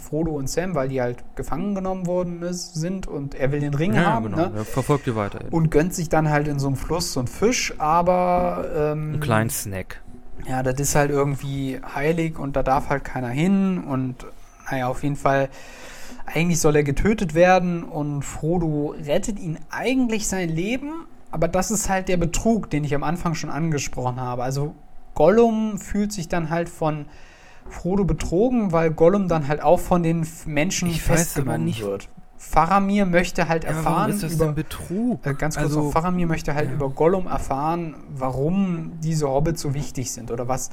Frodo und Sam, weil die halt gefangen genommen worden ist, sind und er will den Ring ja, haben. Genau. Ne? Er verfolgt die weiter. Eben. Und gönnt sich dann halt in so einem Fluss so einen Fisch, aber. Ähm, Einen kleinen Snack. Ja, das ist halt irgendwie heilig und da darf halt keiner hin und naja, auf jeden Fall. Eigentlich soll er getötet werden und Frodo rettet ihn eigentlich sein Leben, aber das ist halt der Betrug, den ich am Anfang schon angesprochen habe. Also Gollum fühlt sich dann halt von Frodo betrogen, weil Gollum dann halt auch von den Menschen ich festgenommen nicht, wird. Faramir möchte halt ja, erfahren. Ist das über, denn Betrug? Äh, ganz kurz also, noch, Faramir möchte halt ja. über Gollum erfahren, warum diese Hobbits so wichtig sind oder was,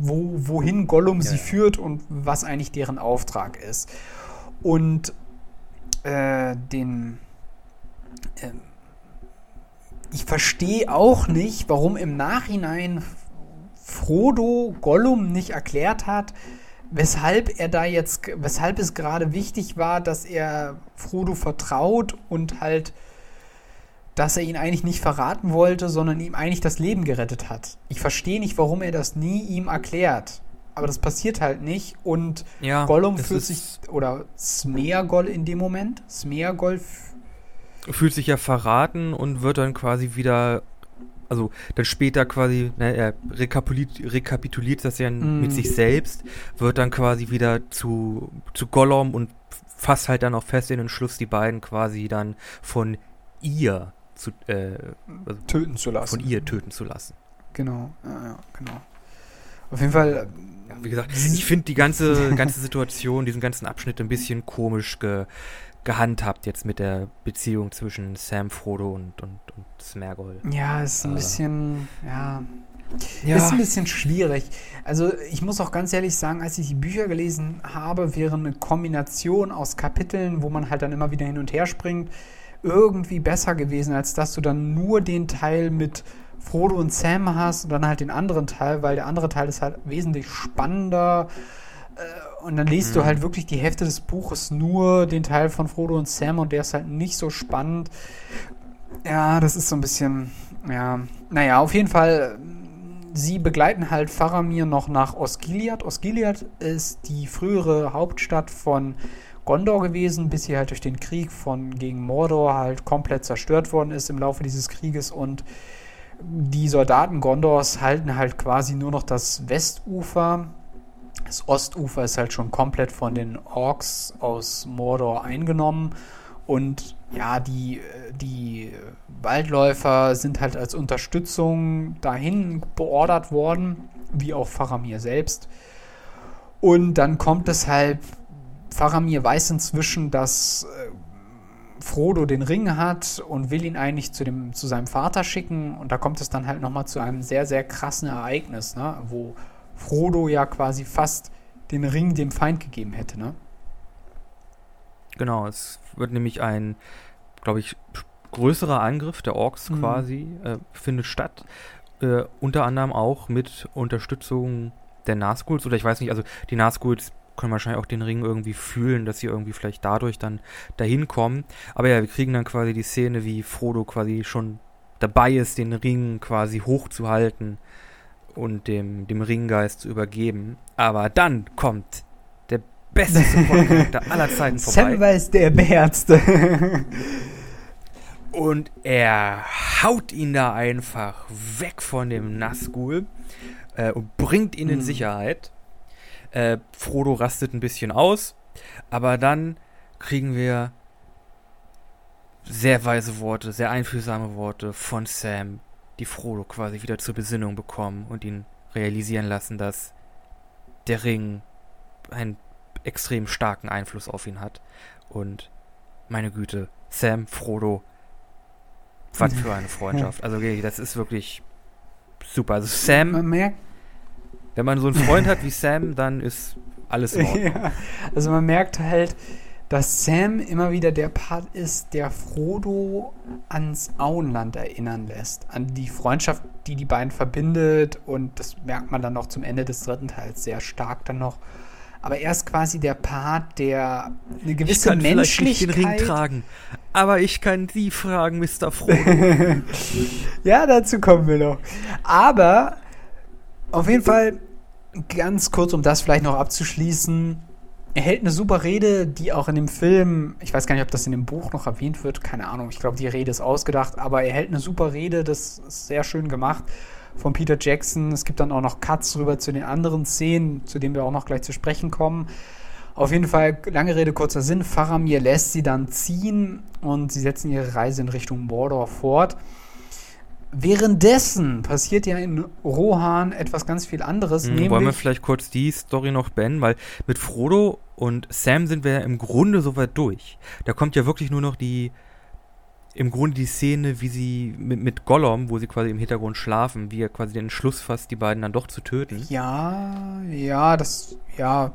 wo, wohin Gollum ja, sie führt und was eigentlich deren Auftrag ist. Und äh, den. Äh, ich verstehe auch nicht, warum im Nachhinein Frodo Gollum nicht erklärt hat, weshalb er da jetzt, weshalb es gerade wichtig war, dass er Frodo vertraut und halt, dass er ihn eigentlich nicht verraten wollte, sondern ihm eigentlich das Leben gerettet hat. Ich verstehe nicht, warum er das nie ihm erklärt. Aber das passiert halt nicht und ja, Gollum fühlt sich, oder Smeagol in dem Moment, Smeagol fühlt sich ja verraten und wird dann quasi wieder also dann später quasi, ne, er rekapituliert, rekapituliert das ja mm. mit sich selbst, wird dann quasi wieder zu, zu Gollum und fasst halt dann auch fest in den Schluss, die beiden quasi dann von ihr zu, äh, also töten zu lassen. Von ihr töten zu lassen. Genau, ja, ja genau. Auf jeden Fall. Ja, wie gesagt, ich finde die ganze, ganze Situation, diesen ganzen Abschnitt ein bisschen komisch ge, gehandhabt jetzt mit der Beziehung zwischen Sam, Frodo und, und, und Smergol. Ja, ist ein äh. bisschen, ja, ja. Ist ein bisschen schwierig. Also ich muss auch ganz ehrlich sagen, als ich die Bücher gelesen habe, wäre eine Kombination aus Kapiteln, wo man halt dann immer wieder hin und her springt, irgendwie besser gewesen, als dass du dann nur den Teil mit Frodo und Sam hast und dann halt den anderen Teil, weil der andere Teil ist halt wesentlich spannender. Äh, und dann liest mhm. du halt wirklich die Hälfte des Buches nur den Teil von Frodo und Sam und der ist halt nicht so spannend. Ja, das ist so ein bisschen, ja, naja, auf jeden Fall, sie begleiten halt Faramir noch nach Osgiliath. Osgiliath ist die frühere Hauptstadt von Gondor gewesen, bis sie halt durch den Krieg von gegen Mordor halt komplett zerstört worden ist im Laufe dieses Krieges und die Soldaten Gondors halten halt quasi nur noch das Westufer. Das Ostufer ist halt schon komplett von den Orks aus Mordor eingenommen und ja, die, die Waldläufer sind halt als Unterstützung dahin beordert worden, wie auch Faramir selbst. Und dann kommt es halt, Faramir weiß inzwischen, dass äh, Frodo den Ring hat und will ihn eigentlich zu, dem, zu seinem Vater schicken. Und da kommt es dann halt nochmal zu einem sehr, sehr krassen Ereignis, ne? wo Frodo ja quasi fast den Ring dem Feind gegeben hätte. Ne? Genau, es wird nämlich ein, glaube ich, größerer Angriff der Orks mhm. quasi, äh, findet statt. äh, unter anderem auch mit Unterstützung der Nazguls, oder ich weiß nicht, also die Nazguls können wahrscheinlich auch den Ring irgendwie fühlen, dass sie irgendwie vielleicht dadurch dann dahin kommen. Aber ja, wir kriegen dann quasi die Szene, wie Frodo quasi schon dabei ist, den Ring quasi hochzuhalten und dem, dem Ringgeist zu übergeben. Aber dann kommt der beste Support-Charakter aller Zeiten vorbei. Sam ist der Beherzte. und er haut ihn da einfach weg von dem Nazgul äh, und bringt ihn in mhm. Sicherheit. Äh, Frodo rastet ein bisschen aus, aber dann kriegen wir sehr weise Worte, sehr einfühlsame Worte von Sam, die Frodo quasi wieder zur Besinnung bekommen und ihn realisieren lassen, dass der Ring einen extrem starken Einfluss auf ihn hat. Und meine Güte, Sam, Frodo, was für eine Freundschaft. Also das ist wirklich super. Also Sam, man merkt, wenn man so einen Freund hat wie Sam, dann ist alles in Ordnung. Ja, also man merkt halt, dass Sam immer wieder der Part ist, der Frodo ans Auenland erinnern lässt. An die Freundschaft, die die beiden verbindet. Und das merkt man dann noch zum Ende des dritten Teils sehr stark dann noch. Aber er ist quasi der Part, der eine gewisse ich kann Menschlichkeit. Nicht den Ring tragen, aber ich kann Sie fragen, Mr. Frodo. ja, dazu kommen wir noch. Aber auf jeden Fall, ganz kurz, um das vielleicht noch abzuschließen. Er hält eine super Rede, die auch in dem Film, ich weiß gar nicht, ob das in dem Buch noch erwähnt wird, keine Ahnung, ich glaube, die Rede ist ausgedacht, aber er hält eine super Rede, das ist sehr schön gemacht von Peter Jackson. Es gibt dann auch noch Cuts rüber zu den anderen Szenen, zu denen wir auch noch gleich zu sprechen kommen. Auf jeden Fall, lange Rede, kurzer Sinn, Faramir lässt sie dann ziehen und sie setzen ihre Reise in Richtung Mordor fort. Währenddessen passiert ja in Rohan etwas ganz viel anderes. Mhm, wollen wir vielleicht kurz die Story noch beenden, weil mit Frodo und Sam sind wir ja im Grunde soweit durch. Da kommt ja wirklich nur noch die, im Grunde die Szene, wie sie mit, mit Gollum, wo sie quasi im Hintergrund schlafen, wie er quasi den Entschluss fasst, die beiden dann doch zu töten. Ja, ja, das, ja,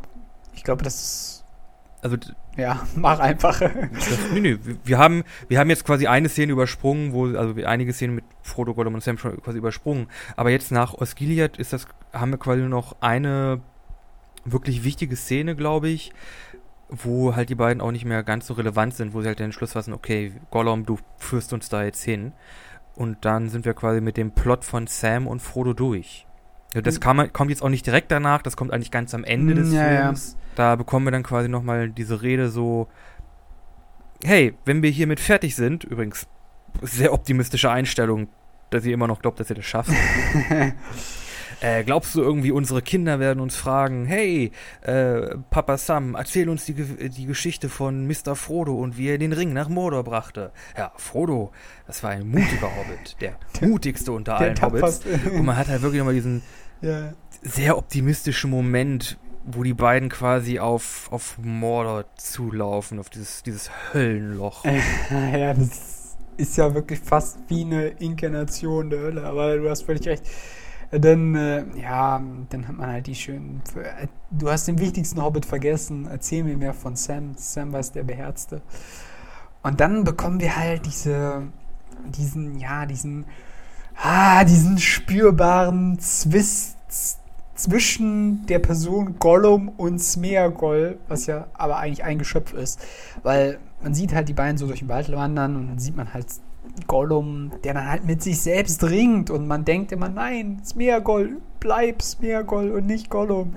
ich glaube, das ist also ja, mach einfach. Das, nee, nee, wir haben, wir haben jetzt quasi eine Szene übersprungen, wo, also einige Szenen mit Frodo, Gollum und Sam schon quasi übersprungen. Aber jetzt nach Osgiliath ist das, haben wir quasi noch eine wirklich wichtige Szene, glaube ich, wo halt die beiden auch nicht mehr ganz so relevant sind, wo sie halt den Schluss fassen, okay, Gollum, du führst uns da jetzt hin. Und dann sind wir quasi mit dem Plot von Sam und Frodo durch. Das hm. kam, kommt jetzt auch nicht direkt danach, das kommt eigentlich ganz am Ende des ja, Films. Ja. Da bekommen wir dann quasi nochmal diese Rede so, hey, wenn wir hiermit fertig sind, übrigens sehr optimistische Einstellung, dass ihr immer noch glaubt, dass ihr das schafft. äh, glaubst du irgendwie, unsere Kinder werden uns fragen, hey, äh, Papa Sam, erzähl uns die, die Geschichte von Mr. Frodo und wie er den Ring nach Mordor brachte. Ja, Frodo, das war ein mutiger Hobbit, der mutigste unter allen Hobbits. Und man hat halt wirklich nochmal diesen ja. sehr optimistischen Moment, wo die beiden quasi auf, auf Mordor zulaufen, auf dieses, dieses Höllenloch. ja, das ist ja wirklich fast wie eine Inkarnation der Hölle, aber du hast völlig recht. Dann, äh, ja, dann hat man halt die schönen. Du hast den wichtigsten Hobbit vergessen. Erzähl mir mehr von Sam. Sam war es der Beherzte. Und dann bekommen wir halt diese, diesen, ja, diesen, ah, diesen spürbaren Zwist zwischen der Person Gollum und Smeagol, was ja aber eigentlich ein Geschöpf ist. Weil man sieht halt die beiden so durch den Wald wandern und dann sieht man halt Gollum, der dann halt mit sich selbst ringt und man denkt immer, nein, Smeagol, bleib Smeagol und nicht Gollum.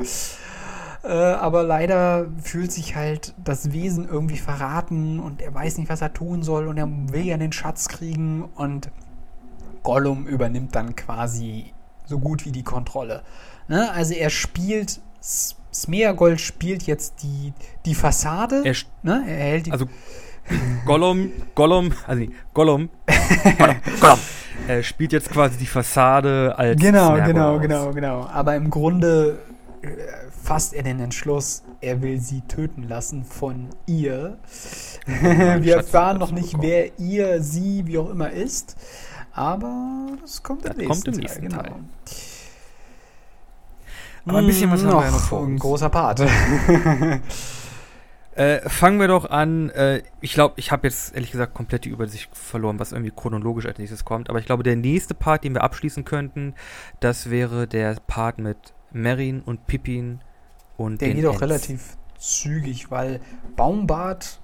Äh, aber leider fühlt sich halt das Wesen irgendwie verraten und er weiß nicht, was er tun soll und er will ja den Schatz kriegen und Gollum übernimmt dann quasi so gut wie die Kontrolle. Ne? Also er spielt, Smeagol spielt jetzt die, die Fassade. Er, ne? er hält die. Also Gollum, Gollum, also nee, Gollum, Gollum, Gollum. Er spielt jetzt quasi die Fassade als. Genau, Smeagol genau, aus. genau, genau. Aber im Grunde äh, fasst er den Entschluss, er will sie töten lassen von ihr. Wir erfahren noch nicht, wer ihr, sie, wie auch immer ist. Aber das kommt im das nächsten kommt im nächsten Teil. Genau. Aber ein bisschen was haben wir ja noch vor uns. Ein großer Part. Äh, fangen wir doch an. Äh, ich glaube, ich habe jetzt ehrlich gesagt komplett die Übersicht verloren, was irgendwie chronologisch als nächstes kommt. Aber ich glaube, der nächste Part, den wir abschließen könnten, das wäre der Part mit Merin und Pippin und Der den geht auch Ents. relativ zügig, weil Baumbart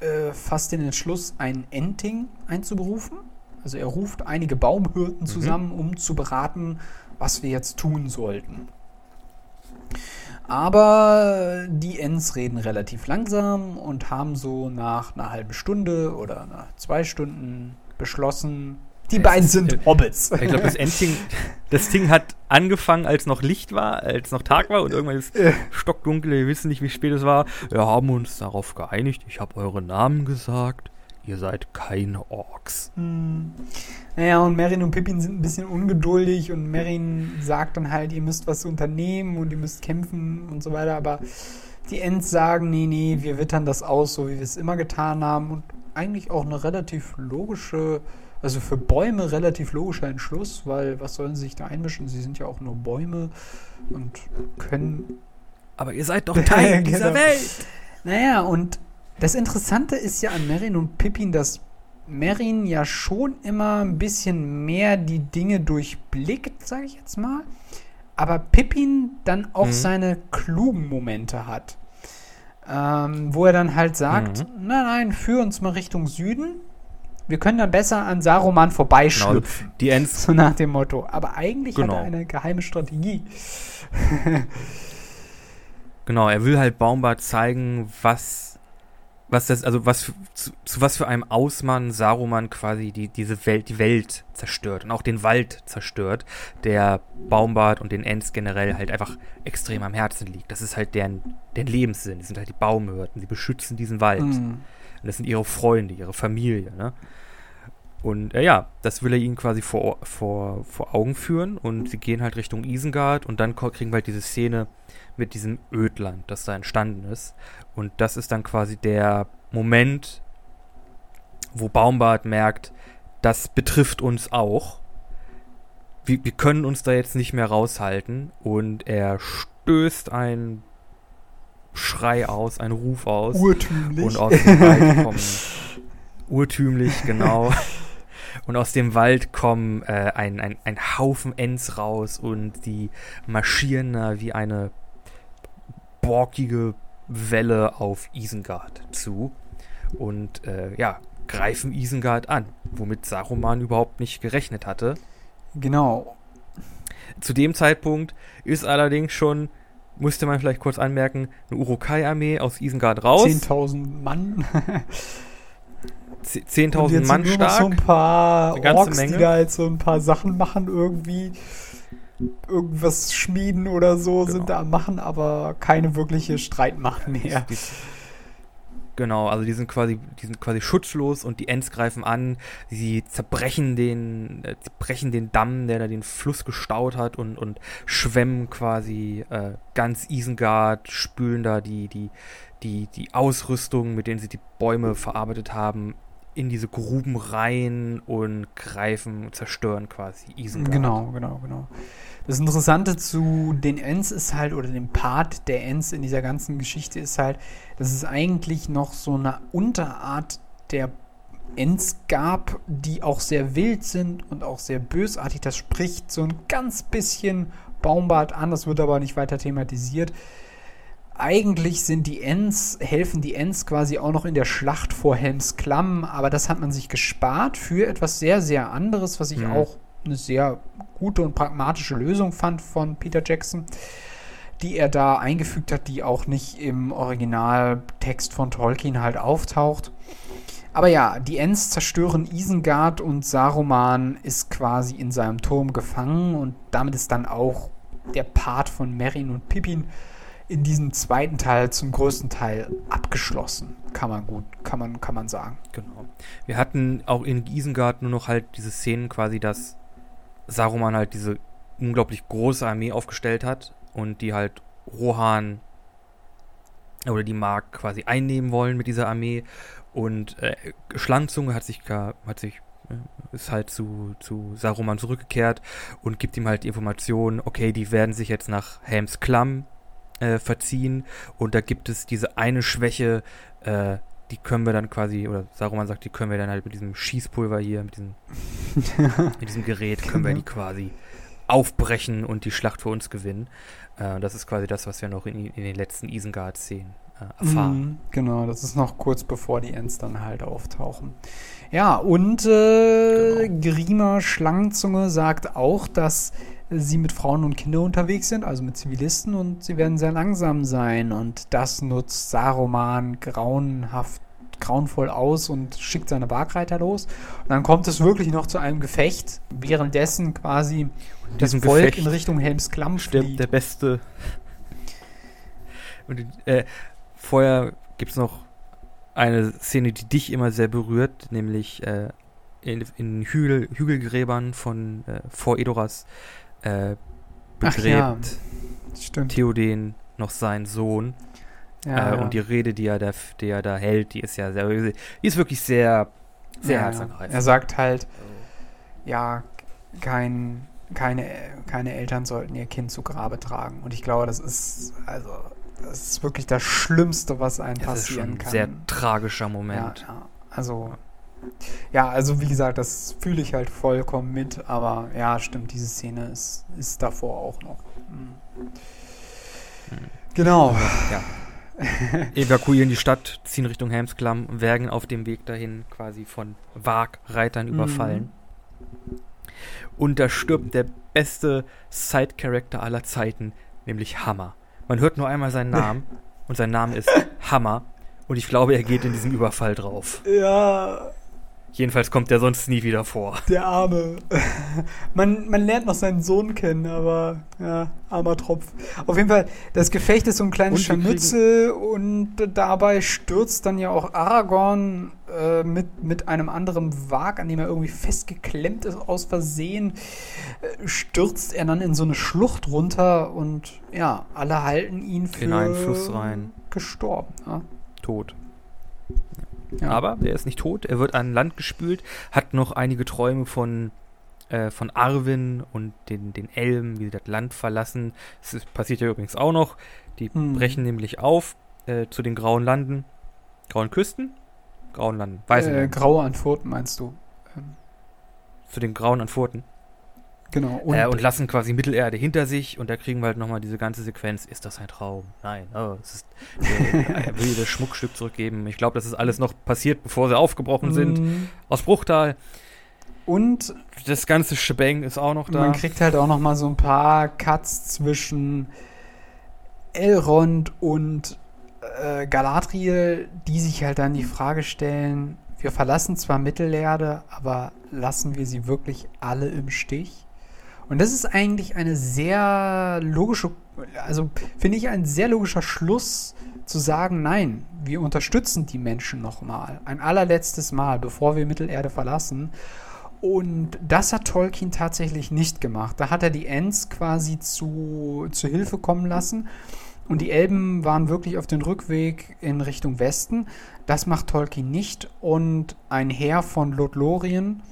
äh, fasst den Entschluss, ein Enting einzuberufen. Also er ruft einige Baumhirten zusammen, um zu beraten, was wir jetzt tun sollten. Aber die Ents reden relativ langsam und haben so nach einer halben Stunde oder nach zwei Stunden beschlossen, die beiden sind äh, Hobbits. Ich glaube, das Ending, das Ding hat angefangen, als noch Licht war, als noch Tag war und irgendwann ist stockdunkel, wir wissen nicht, wie spät es war. Wir haben uns darauf geeinigt, ich habe eure Namen gesagt, ihr seid keine Orks. Hm. Naja, und Merin und Pippin sind ein bisschen ungeduldig und Merin sagt dann halt, ihr müsst was unternehmen und ihr müsst kämpfen und so weiter, aber die Ents sagen, nee, nee, wir wittern das aus, so wie wir es immer getan haben und eigentlich auch eine relativ logische, also für Bäume relativ logischer Entschluss, weil was sollen sie sich da einmischen? Sie sind ja auch nur Bäume und können Aber ihr seid doch Teil dieser Genau. Welt. naja, und das Interessante ist ja an Merin und Pippin, dass Merin ja schon immer ein bisschen mehr die Dinge durchblickt, sage ich jetzt mal. Aber Pippin dann auch Mhm. seine klugen Momente hat. Ähm, wo er dann halt sagt, Mhm. nein, nein, führ uns mal Richtung Süden. Wir können dann besser an Saruman vorbeischlüpfen. Die Ents, So nach dem Motto. Aber eigentlich Genau. hat er eine geheime Strategie. genau, er will halt Baumbart zeigen, was, was das, also was, für- zu, zu was für einem Ausmann Saruman quasi die, diese Welt, die Welt zerstört und auch den Wald zerstört, der Baumbart und den Ents generell halt einfach extrem am Herzen liegt. Das ist halt deren, deren Lebenssinn. Die sind halt die Baumhirten, die beschützen diesen Wald. Mhm. Und das sind ihre Freunde, ihre Familie, ne? Und äh, ja, das will er ihnen quasi vor, vor, vor Augen führen und sie gehen halt Richtung Isengard und dann kriegen wir halt diese Szene mit diesem Ödland, das da entstanden ist. Und das ist dann quasi der Moment, wo Baumbart merkt, das betrifft uns auch. Wir, wir können uns da jetzt nicht mehr raushalten und er stößt einen Schrei aus, einen Ruf aus. Urtümlich. Und aus dem Wald kommen urtümlich, genau. Und aus dem Wald kommen äh, ein, ein, ein Haufen Ents raus und die marschieren da wie eine borkige Welle auf Isengard zu. Und äh, ja, greifen Isengard an, womit Saruman überhaupt nicht gerechnet hatte. Genau. Zu dem Zeitpunkt ist allerdings schon, musste man vielleicht kurz anmerken, eine Urukai-Armee aus Isengard raus. 10.000 Mann. Z- Und 10.000 jetzt Mann stark. so ein paar Eine ganze Orks, Menge. die da halt so ein paar Sachen machen irgendwie. Irgendwas schmieden oder so Genau. sind da am machen, aber keine wirkliche Streitmacht mehr. Die, genau, also die sind quasi, die sind quasi schutzlos und die Ents greifen an. Sie zerbrechen den, äh, zerbrechen den Damm, der da den Fluss gestaut hat und, und schwemmen quasi äh, ganz Isengard, spülen da die, die, die, die Ausrüstung, mit denen sie die Bäume verarbeitet haben, in diese Gruben rein und greifen, zerstören quasi Isengard. Genau, genau, genau. Das Interessante zu den Ents ist halt, oder dem Part der Ents in dieser ganzen Geschichte ist halt, dass es eigentlich noch so eine Unterart der Ents gab, die auch sehr wild sind und auch sehr bösartig. Das spricht so ein ganz bisschen Baumbart an, das wird aber nicht weiter thematisiert. Eigentlich sind die Ents, helfen die Ents quasi auch noch in der Schlacht vor Helms Klamm, aber das hat man sich gespart für etwas sehr, sehr anderes, was ich Mhm. auch eine sehr gute und pragmatische Lösung fand von Peter Jackson, die er da eingefügt hat, die auch nicht im Originaltext von Tolkien halt auftaucht. Aber ja, die Ents zerstören Isengard und Saruman ist quasi in seinem Turm gefangen und damit ist dann auch der Part von Merin und Pippin in diesem zweiten Teil zum größten Teil abgeschlossen. Kann man gut, kann man, kann man sagen. Genau. Wir hatten auch in Isengard nur noch halt diese Szenen quasi, dass Saruman halt diese unglaublich große Armee aufgestellt hat und die halt Rohan oder die Mark quasi einnehmen wollen mit dieser Armee und äh, Schlangenzunge hat sich hat sich äh, ist halt zu, zu Saruman zurückgekehrt und gibt ihm halt die Information, okay, die werden sich jetzt nach Helms Klamm äh, verziehen. Und da gibt es diese eine Schwäche, äh, die können wir dann quasi, oder Saruman sagt, die können wir dann halt mit diesem Schießpulver hier, mit diesem, mit diesem Gerät, können wir die quasi aufbrechen und die Schlacht für uns gewinnen. Äh, das ist quasi das, was wir noch in, in den letzten Isengard-Szenen äh, erfahren. Mhm, genau, das ist noch kurz bevor die Ents dann halt auftauchen. Ja, und äh, genau. Grima Schlangenzunge sagt auch, dass sie mit Frauen und Kindern unterwegs sind, also mit Zivilisten, und sie werden sehr langsam sein. Und das nutzt Saruman grauenhaft, grauenvoll aus und schickt seine Bergreiter los. Und dann kommt es wirklich noch zu einem Gefecht, währenddessen quasi das Volk Gefecht in Richtung Helmsklamm stirbt der Beste. Und äh, vorher gibt es noch eine Szene, die dich immer sehr berührt, nämlich äh, in, in Hügel, Hügelgräbern von äh, vor Edoras äh, begräbt ja, Theoden noch seinen Sohn. Ja, äh, ja. Und die Rede, die er, da, die er da hält, die ist ja sehr, die ist wirklich sehr, sehr ja, herzergreifend. Er sagt halt, ja, kein, keine, keine Eltern sollten ihr Kind zu Grabe tragen. Und ich glaube, das ist, also, das ist wirklich das Schlimmste, was einem das passieren kann. Ein sehr tragischer Moment. Ja, also, ja, also wie gesagt, das fühle ich halt vollkommen mit, aber ja, stimmt, diese Szene ist, ist davor auch noch. Mhm. Genau. Ja. Evakuieren die Stadt, ziehen Richtung Helmsklamm und werden auf dem Weg dahin quasi von Wagreitern mhm. überfallen. Und da stirbt der beste Side-Character aller Zeiten, nämlich Hammer. Man hört nur einmal seinen Namen und sein Name ist Hammer. Und ich glaube, er geht in diesem Überfall drauf. Ja, Jedenfalls kommt der sonst nie wieder vor. Der Arme. Man, man lernt noch seinen Sohn kennen, aber ja, armer Tropf. Auf jeden Fall, das Gefecht ist so ein kleines Scharmützel und dabei stürzt dann ja auch Aragorn äh, mit, mit einem anderen Wag, an dem er irgendwie festgeklemmt ist aus Versehen, äh, stürzt er dann in so eine Schlucht runter und ja, alle halten ihn für in einen Fluss rein. gestorben. Ja? Tot. Ja. Aber er ist nicht tot, er wird an Land gespült, hat noch einige Träume von, äh, von Arwen und den, den Elben, wie sie das Land verlassen. Das ist, passiert ja übrigens auch noch. Die hm. brechen nämlich auf äh, zu den grauen Landen. Grauen Küsten? Grauen Landen. Weißen äh, Graue Antworten meinst du? Ähm. Zu den grauen Antworten. Genau. Und, äh, und, lassen quasi Mittelerde hinter sich und da kriegen wir halt nochmal diese ganze Sequenz. Ist das ein Traum? Nein, oh, es ist, äh, er will das Schmuckstück zurückgeben. Ich glaube, das ist alles noch passiert, bevor sie aufgebrochen sind. Mhm. Aus Bruchtal. Und das ganze Shebang ist auch noch da. Man kriegt halt auch nochmal so ein paar Cuts zwischen Elrond und äh, Galadriel, die sich halt dann die Frage stellen, wir verlassen zwar Mittelerde, aber lassen wir sie wirklich alle im Stich? Und das ist eigentlich eine sehr logische, also finde ich ein sehr logischer Schluss zu sagen, nein, wir unterstützen die Menschen nochmal, ein allerletztes Mal, bevor wir Mittelerde verlassen. Und das hat Tolkien tatsächlich nicht gemacht. Da hat er die Ents quasi zu, zu Hilfe kommen lassen. Und die Elben waren wirklich auf den Rückweg in Richtung Westen. Das macht Tolkien nicht. Und ein Heer von Lothlorien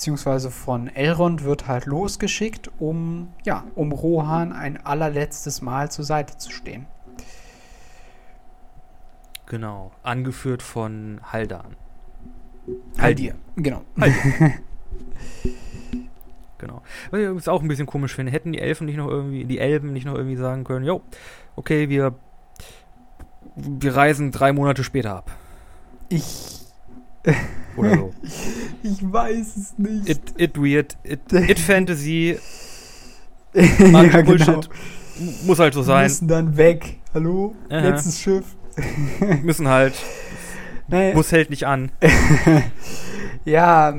beziehungsweise von Elrond wird halt losgeschickt, um, ja, um Rohan ein allerletztes Mal zur Seite zu stehen. Genau, angeführt von Haldan. Haldir, genau. genau. Was ich übrigens auch ein bisschen komisch finde, hätten die Elfen nicht noch irgendwie, die Elben nicht noch irgendwie sagen können, jo, okay, wir, wir reisen drei Monate später ab. Ich oder so. Ich weiß es nicht. It, it weird, it, it Fantasy. ja, genau. Muss halt so sein. Müssen dann weg. Hallo? Aha. Letztes Schiff. Müssen halt. Naja. Muss hält nicht an. ja,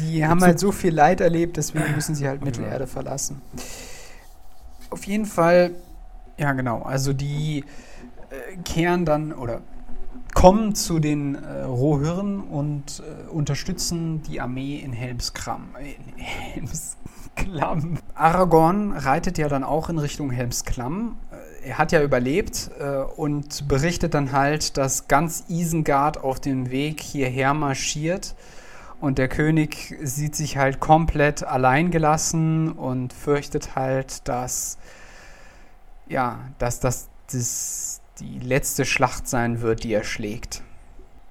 die haben halt so viel Leid erlebt, deswegen müssen sie halt Mittelerde verlassen. Auf jeden Fall, ja genau, also die äh, kehren dann, oder kommen zu den äh, Rohirren und äh, unterstützen die Armee in Helmskram. In Helmsklamm. Aragorn reitet ja dann auch in Richtung Helmsklamm. Äh, er hat ja überlebt äh, und berichtet dann halt, dass ganz Isengard auf dem Weg hierher marschiert. Und der König sieht sich halt komplett alleingelassen und fürchtet halt, dass ja, dass das, das die letzte Schlacht sein wird, die er schlägt.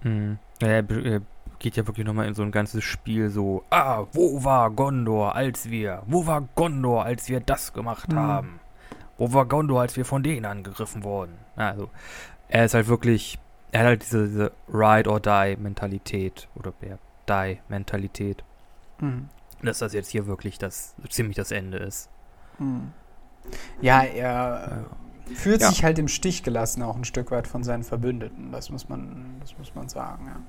Mhm. Ja, er geht ja wirklich nochmal in so ein ganzes Spiel so, ah, wo war Gondor, als wir, wo war Gondor, als wir das gemacht mhm. haben? Wo war Gondor, als wir von denen angegriffen wurden? Also, er ist halt wirklich, er hat halt diese, diese Ride or Die Mentalität oder Die Mentalität. Mhm. Dass das jetzt hier wirklich das, ziemlich das Ende ist. Mhm. Ja, er ja. Fühlt ja. sich halt im Stich gelassen, auch ein Stück weit von seinen Verbündeten. Das muss man, das muss man sagen, ja.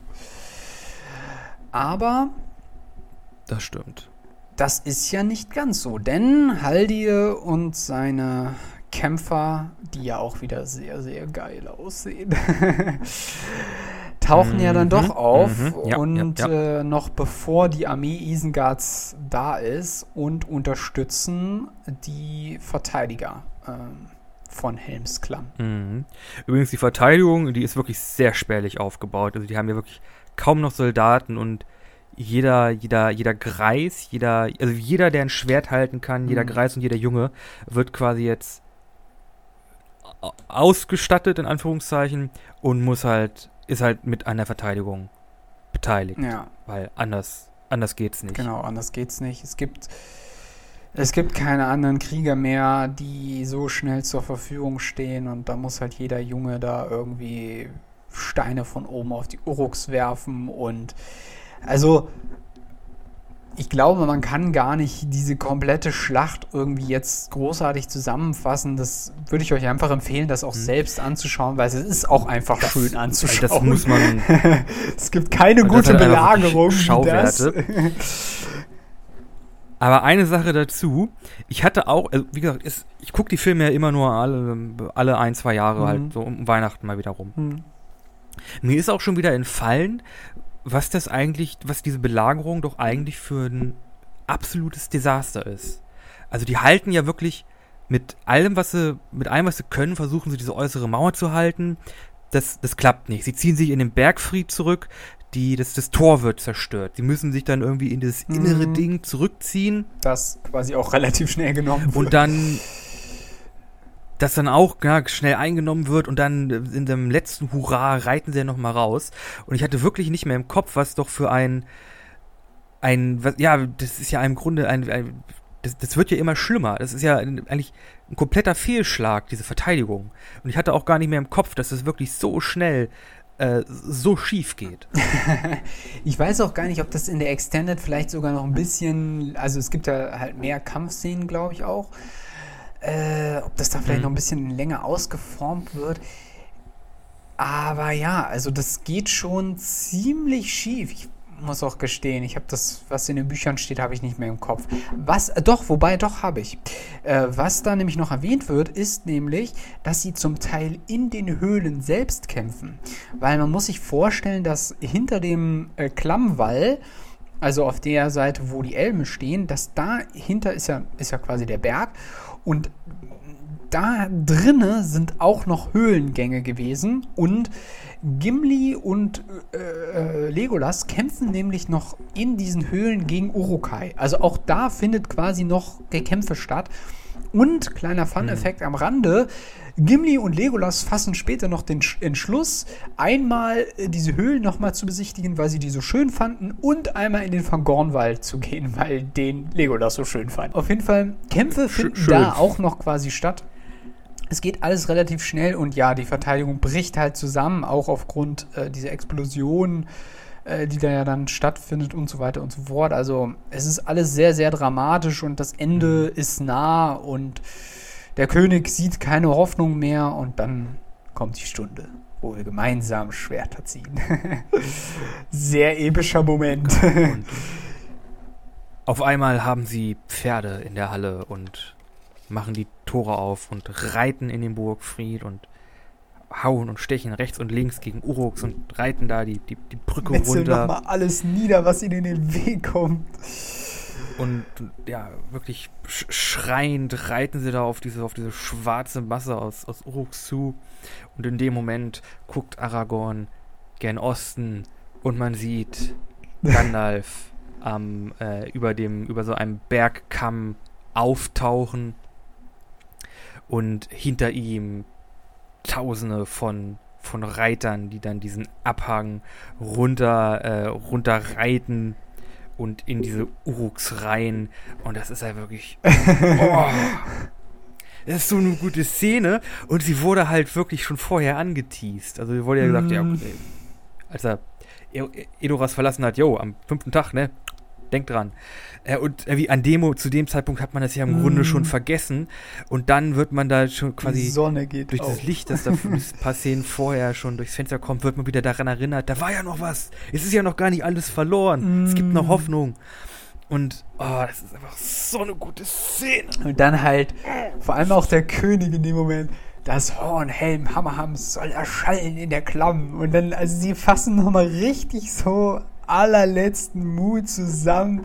Aber. Das stimmt. Das ist ja nicht ganz so, denn Haldir und seine Kämpfer, die ja auch wieder sehr, sehr geil aussehen, tauchen mhm, ja dann doch mhm, auf mhm, ja, und ja, ja. Äh, noch bevor die Armee Isengards da ist und unterstützen die Verteidiger äh, von Helmsklamm. Mhm. Übrigens, die Verteidigung, die ist wirklich sehr spärlich aufgebaut. Also die haben ja wirklich kaum noch Soldaten und jeder, jeder, jeder Greis, jeder, also jeder, der ein Schwert halten kann, jeder mhm. Greis und jeder Junge, wird quasi jetzt ausgestattet, in Anführungszeichen, und muss halt, ist halt mit einer Verteidigung beteiligt. Ja. Weil anders, anders geht's nicht. Genau, anders geht's nicht. Es gibt, es gibt keine anderen Krieger mehr, die so schnell zur Verfügung stehen und da muss halt jeder Junge da irgendwie Steine von oben auf die Uruks werfen und also ich glaube, man kann gar nicht diese komplette Schlacht irgendwie jetzt großartig zusammenfassen. Das würde ich euch einfach empfehlen, das auch hm. selbst anzuschauen, weil es ist auch einfach das, schön anzuschauen. Das muss man. es gibt keine gute Belagerung. Schauwerte. Aber eine Sache dazu, ich hatte auch, also wie gesagt, ist, ich gucke die Filme ja immer nur alle, alle ein, zwei Jahre halt mhm. halt so um Weihnachten mal wieder rum. Mhm. Mir ist auch schon wieder entfallen, was das eigentlich, was diese Belagerung doch eigentlich für ein absolutes Desaster ist. Also die halten ja wirklich mit allem, was sie, mit allem, was sie können, versuchen sie diese äußere Mauer zu halten. Das, das klappt nicht. Sie ziehen sich in den Bergfried zurück, die, das, das Tor wird zerstört. Sie müssen sich dann irgendwie in das innere mhm. Ding zurückziehen. Das quasi auch relativ schnell genommen wird. Und dann das dann auch ja, schnell eingenommen wird und dann in dem letzten Hurra reiten sie ja nochmal raus. Und ich hatte wirklich nicht mehr im Kopf, was doch für ein, ein, was, ja, das ist ja im Grunde ein, ein das, das, wird ja immer schlimmer. Das ist ja eigentlich ein kompletter Fehlschlag, diese Verteidigung. Und ich hatte auch gar nicht mehr im Kopf, dass das wirklich so schnell äh, so schief geht. ich weiß auch gar nicht, ob das in der Extended vielleicht sogar noch ein bisschen, also es gibt ja halt mehr Kampfszenen, glaube ich auch. Äh, ob das da vielleicht mhm. noch ein bisschen länger ausgeformt wird. Aber ja, also das geht schon ziemlich schief. Ich muss auch gestehen, ich habe das, was in den Büchern steht, habe ich nicht mehr im Kopf. Was, doch, wobei, doch habe ich. Äh, was da nämlich noch erwähnt wird, ist nämlich, dass sie zum Teil in den Höhlen selbst kämpfen. Weil man muss sich vorstellen, dass hinter dem äh, Klammwall, also auf der Seite, wo die Elben stehen, dass dahinter ist ja, ist ja quasi der Berg und da drinne sind auch noch Höhlengänge gewesen und Gimli und äh, äh, Legolas kämpfen nämlich noch in diesen Höhlen gegen Urukai. Also auch da findet quasi noch Gekämpfe statt. Und kleiner Fun-Effekt mhm. am Rande: Gimli und Legolas fassen später noch den Entschluss, einmal äh, diese Höhlen nochmal zu besichtigen, weil sie die so schön fanden, und einmal in den Fangornwald zu gehen, weil den Legolas so schön fand. Auf jeden Fall, Kämpfe finden schön. da auch noch quasi statt. Es geht alles relativ schnell und ja, die Verteidigung bricht halt zusammen, auch aufgrund äh, dieser Explosion, äh, die da ja dann stattfindet und so weiter und so fort. Also es ist alles sehr, sehr dramatisch und das Ende mhm. ist nah und der König sieht keine Hoffnung mehr und dann kommt die Stunde, wo wir gemeinsam Schwerter ziehen. Sehr epischer Moment. Auf einmal haben sie Pferde in der Halle und machen die Tore auf und reiten in den Burgfried und hauen und stechen rechts und links gegen Uruks und reiten da die, die, die Brücke Metzeln runter. nochmal alles nieder, was ihnen in den Weg kommt. Und ja, wirklich schreiend reiten sie da auf diese, auf diese schwarze Masse aus, aus Uruks zu. Und in dem Moment guckt Aragorn gen Osten und man sieht Gandalf am, äh, über, dem, über so einem Bergkamm auftauchen. Und hinter ihm Tausende von, von Reitern, die dann diesen Abhang runter, äh, runterreiten und in diese Uruks rein. Und das ist ja wirklich. Oh, das ist so eine gute Szene. Und sie wurde halt wirklich schon vorher angeteased. Also, wurde ja gesagt, mm. ja, okay, mhm. als er Edoras verlassen hat, jo, am fünften Tag, ne? Denkt dran. Äh, und wie an Demo, zu dem Zeitpunkt hat man das ja im mm. Grunde schon vergessen. Und dann wird man da schon quasi durch auf. das Licht, das da ein paar Szenen vorher schon durchs Fenster kommt, wird man wieder daran erinnert, da war ja noch was. Es ist ja noch gar nicht alles verloren. Mm. Es gibt noch mm. Hoffnung. Und oh, das ist einfach so eine gute Szene. Und dann halt, vor allem auch der König in dem Moment, das Horn, Helm, Hammerhams soll erschallen in der Klamm. Und dann, also sie fassen nochmal richtig so allerletzten Mut zusammen.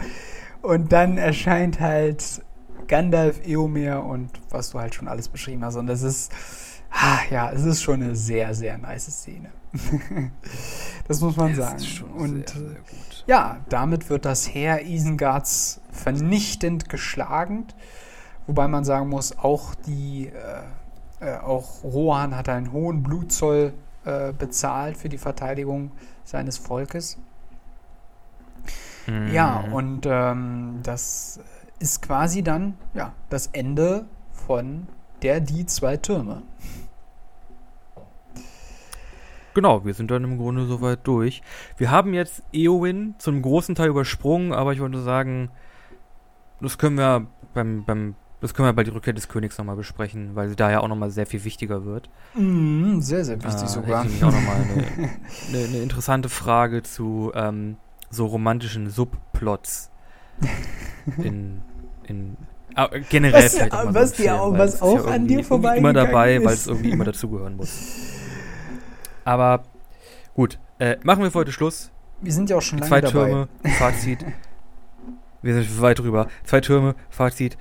Und dann erscheint halt Gandalf, Eomer und was du halt schon alles beschrieben hast. Und das ist, ja, es ist schon eine sehr, sehr nice Szene. das muss man das sagen. und sehr, sehr ja, damit wird das Heer Isengards vernichtend geschlagen. Wobei man sagen muss, auch die, äh, äh, auch Rohan hat einen hohen Blutzoll äh, bezahlt für die Verteidigung seines Volkes. Mhm. Ja, und ähm, das ist quasi dann ja, das Ende von der Die zwei Türme. Genau, wir sind dann im Grunde soweit durch. Wir haben jetzt Eowyn zum großen Teil übersprungen, aber ich wollte sagen, das können wir beim, beim das können wir bei die Rückkehr des Königs nochmal besprechen, weil sie da ja auch nochmal sehr viel wichtiger wird. Mm, sehr, sehr wichtig äh, sogar. Ich auch nochmal eine, eine, eine interessante Frage zu ähm, so romantischen Subplots in, in ah, generell was, vielleicht auch was, so Film, auch, was auch ja an dir vorbei immer dabei, weil es irgendwie immer dazugehören muss. Aber gut, äh, machen wir für heute Schluss. Wir sind ja auch schon lange Zwei Türme, Fazit. wir sind weit drüber. Zwei Türme, Fazit.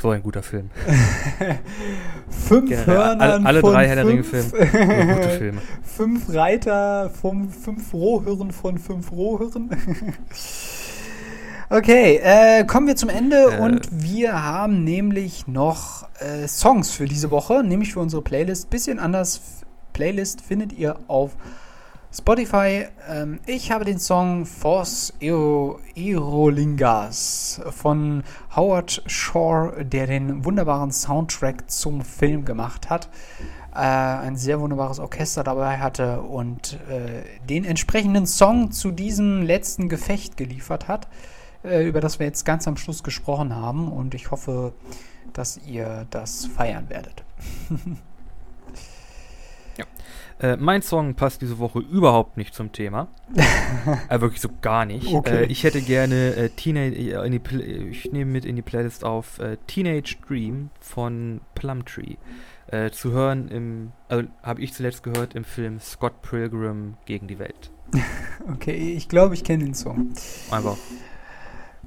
So ein guter Film. fünf Generell, Hörnern alle, alle drei Herr der Ringe-Filme. gute Filme. Fünf Reiter vom fünf Rohhirn von fünf Rohhirn. okay, äh, kommen wir zum Ende äh. und wir haben nämlich noch äh, Songs für diese Woche, nämlich für unsere Playlist. Bisschen anders. Playlist findet ihr auf Spotify. Ähm, ich habe den Song Force Erolingas von Howard Shore, der den wunderbaren Soundtrack zum Film gemacht hat. Äh, ein sehr wunderbares Orchester dabei hatte und äh, den entsprechenden Song zu diesem letzten Gefecht geliefert hat, äh, über das wir jetzt ganz am Schluss gesprochen haben. Und ich hoffe, dass ihr das feiern werdet. Äh, mein Song passt diese Woche überhaupt nicht zum Thema. äh, wirklich so gar nicht. Okay. Äh, ich hätte gerne äh, Teenage, äh, ich nehme mit in die Playlist auf äh, Teenage Dream von Plumtree. zu hören im, also habe ich zuletzt gehört im Film Scott Pilgrim gegen die Welt. okay, ich glaube, ich kenne den Song. Einfach.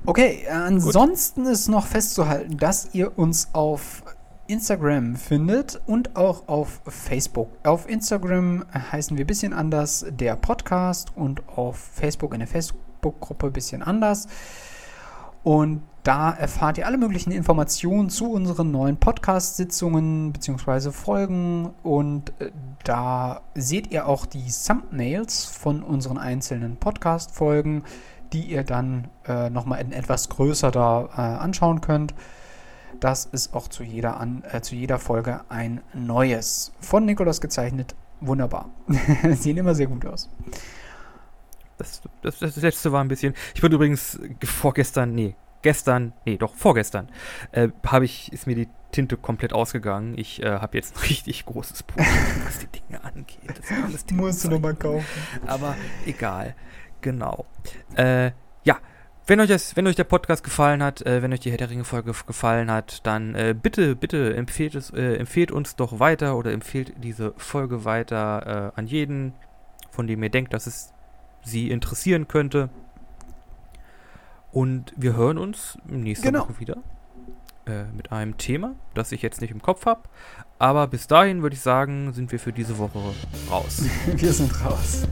Okay, ansonsten Gut. ist noch festzuhalten, dass ihr uns auf Instagram findet und auch auf Facebook. Auf Instagram heißen wir ein bisschen anders der Podcast und auf Facebook in der Facebook-Gruppe ein bisschen anders. Und da erfahrt ihr alle möglichen Informationen zu unseren neuen Podcast-Sitzungen bzw. Folgen. Und äh, da seht ihr auch die Thumbnails von unseren einzelnen Podcast-Folgen, die ihr dann äh, nochmal in etwas größer da äh, anschauen könnt. Das ist auch zu jeder, an, äh, zu jeder Folge ein neues. Von Nikolas gezeichnet. Wunderbar. Sehen immer sehr gut aus. Das, das, das, letzte war ein bisschen. Ich bin übrigens vorgestern, nee, gestern, nee, doch vorgestern, äh, habe ich, ist mir die Tinte komplett ausgegangen. Ich äh, habe jetzt ein richtig großes Problem, was die Dinge angeht. Das Musst du nochmal kaufen. Aber egal. Genau. Äh, wenn euch, das, wenn euch der Podcast gefallen hat, äh, wenn euch die Herr der Ringe-Folge gefallen hat, dann äh, bitte, bitte empfehlt, es, äh, empfehlt uns doch weiter oder empfehlt diese Folge weiter äh, an jeden, von dem ihr denkt, dass es sie interessieren könnte. Und wir hören uns nächste genau. Woche wieder äh, mit einem Thema, das ich jetzt nicht im Kopf habe. Aber bis dahin würde ich sagen, sind wir für diese Woche raus. wir sind raus.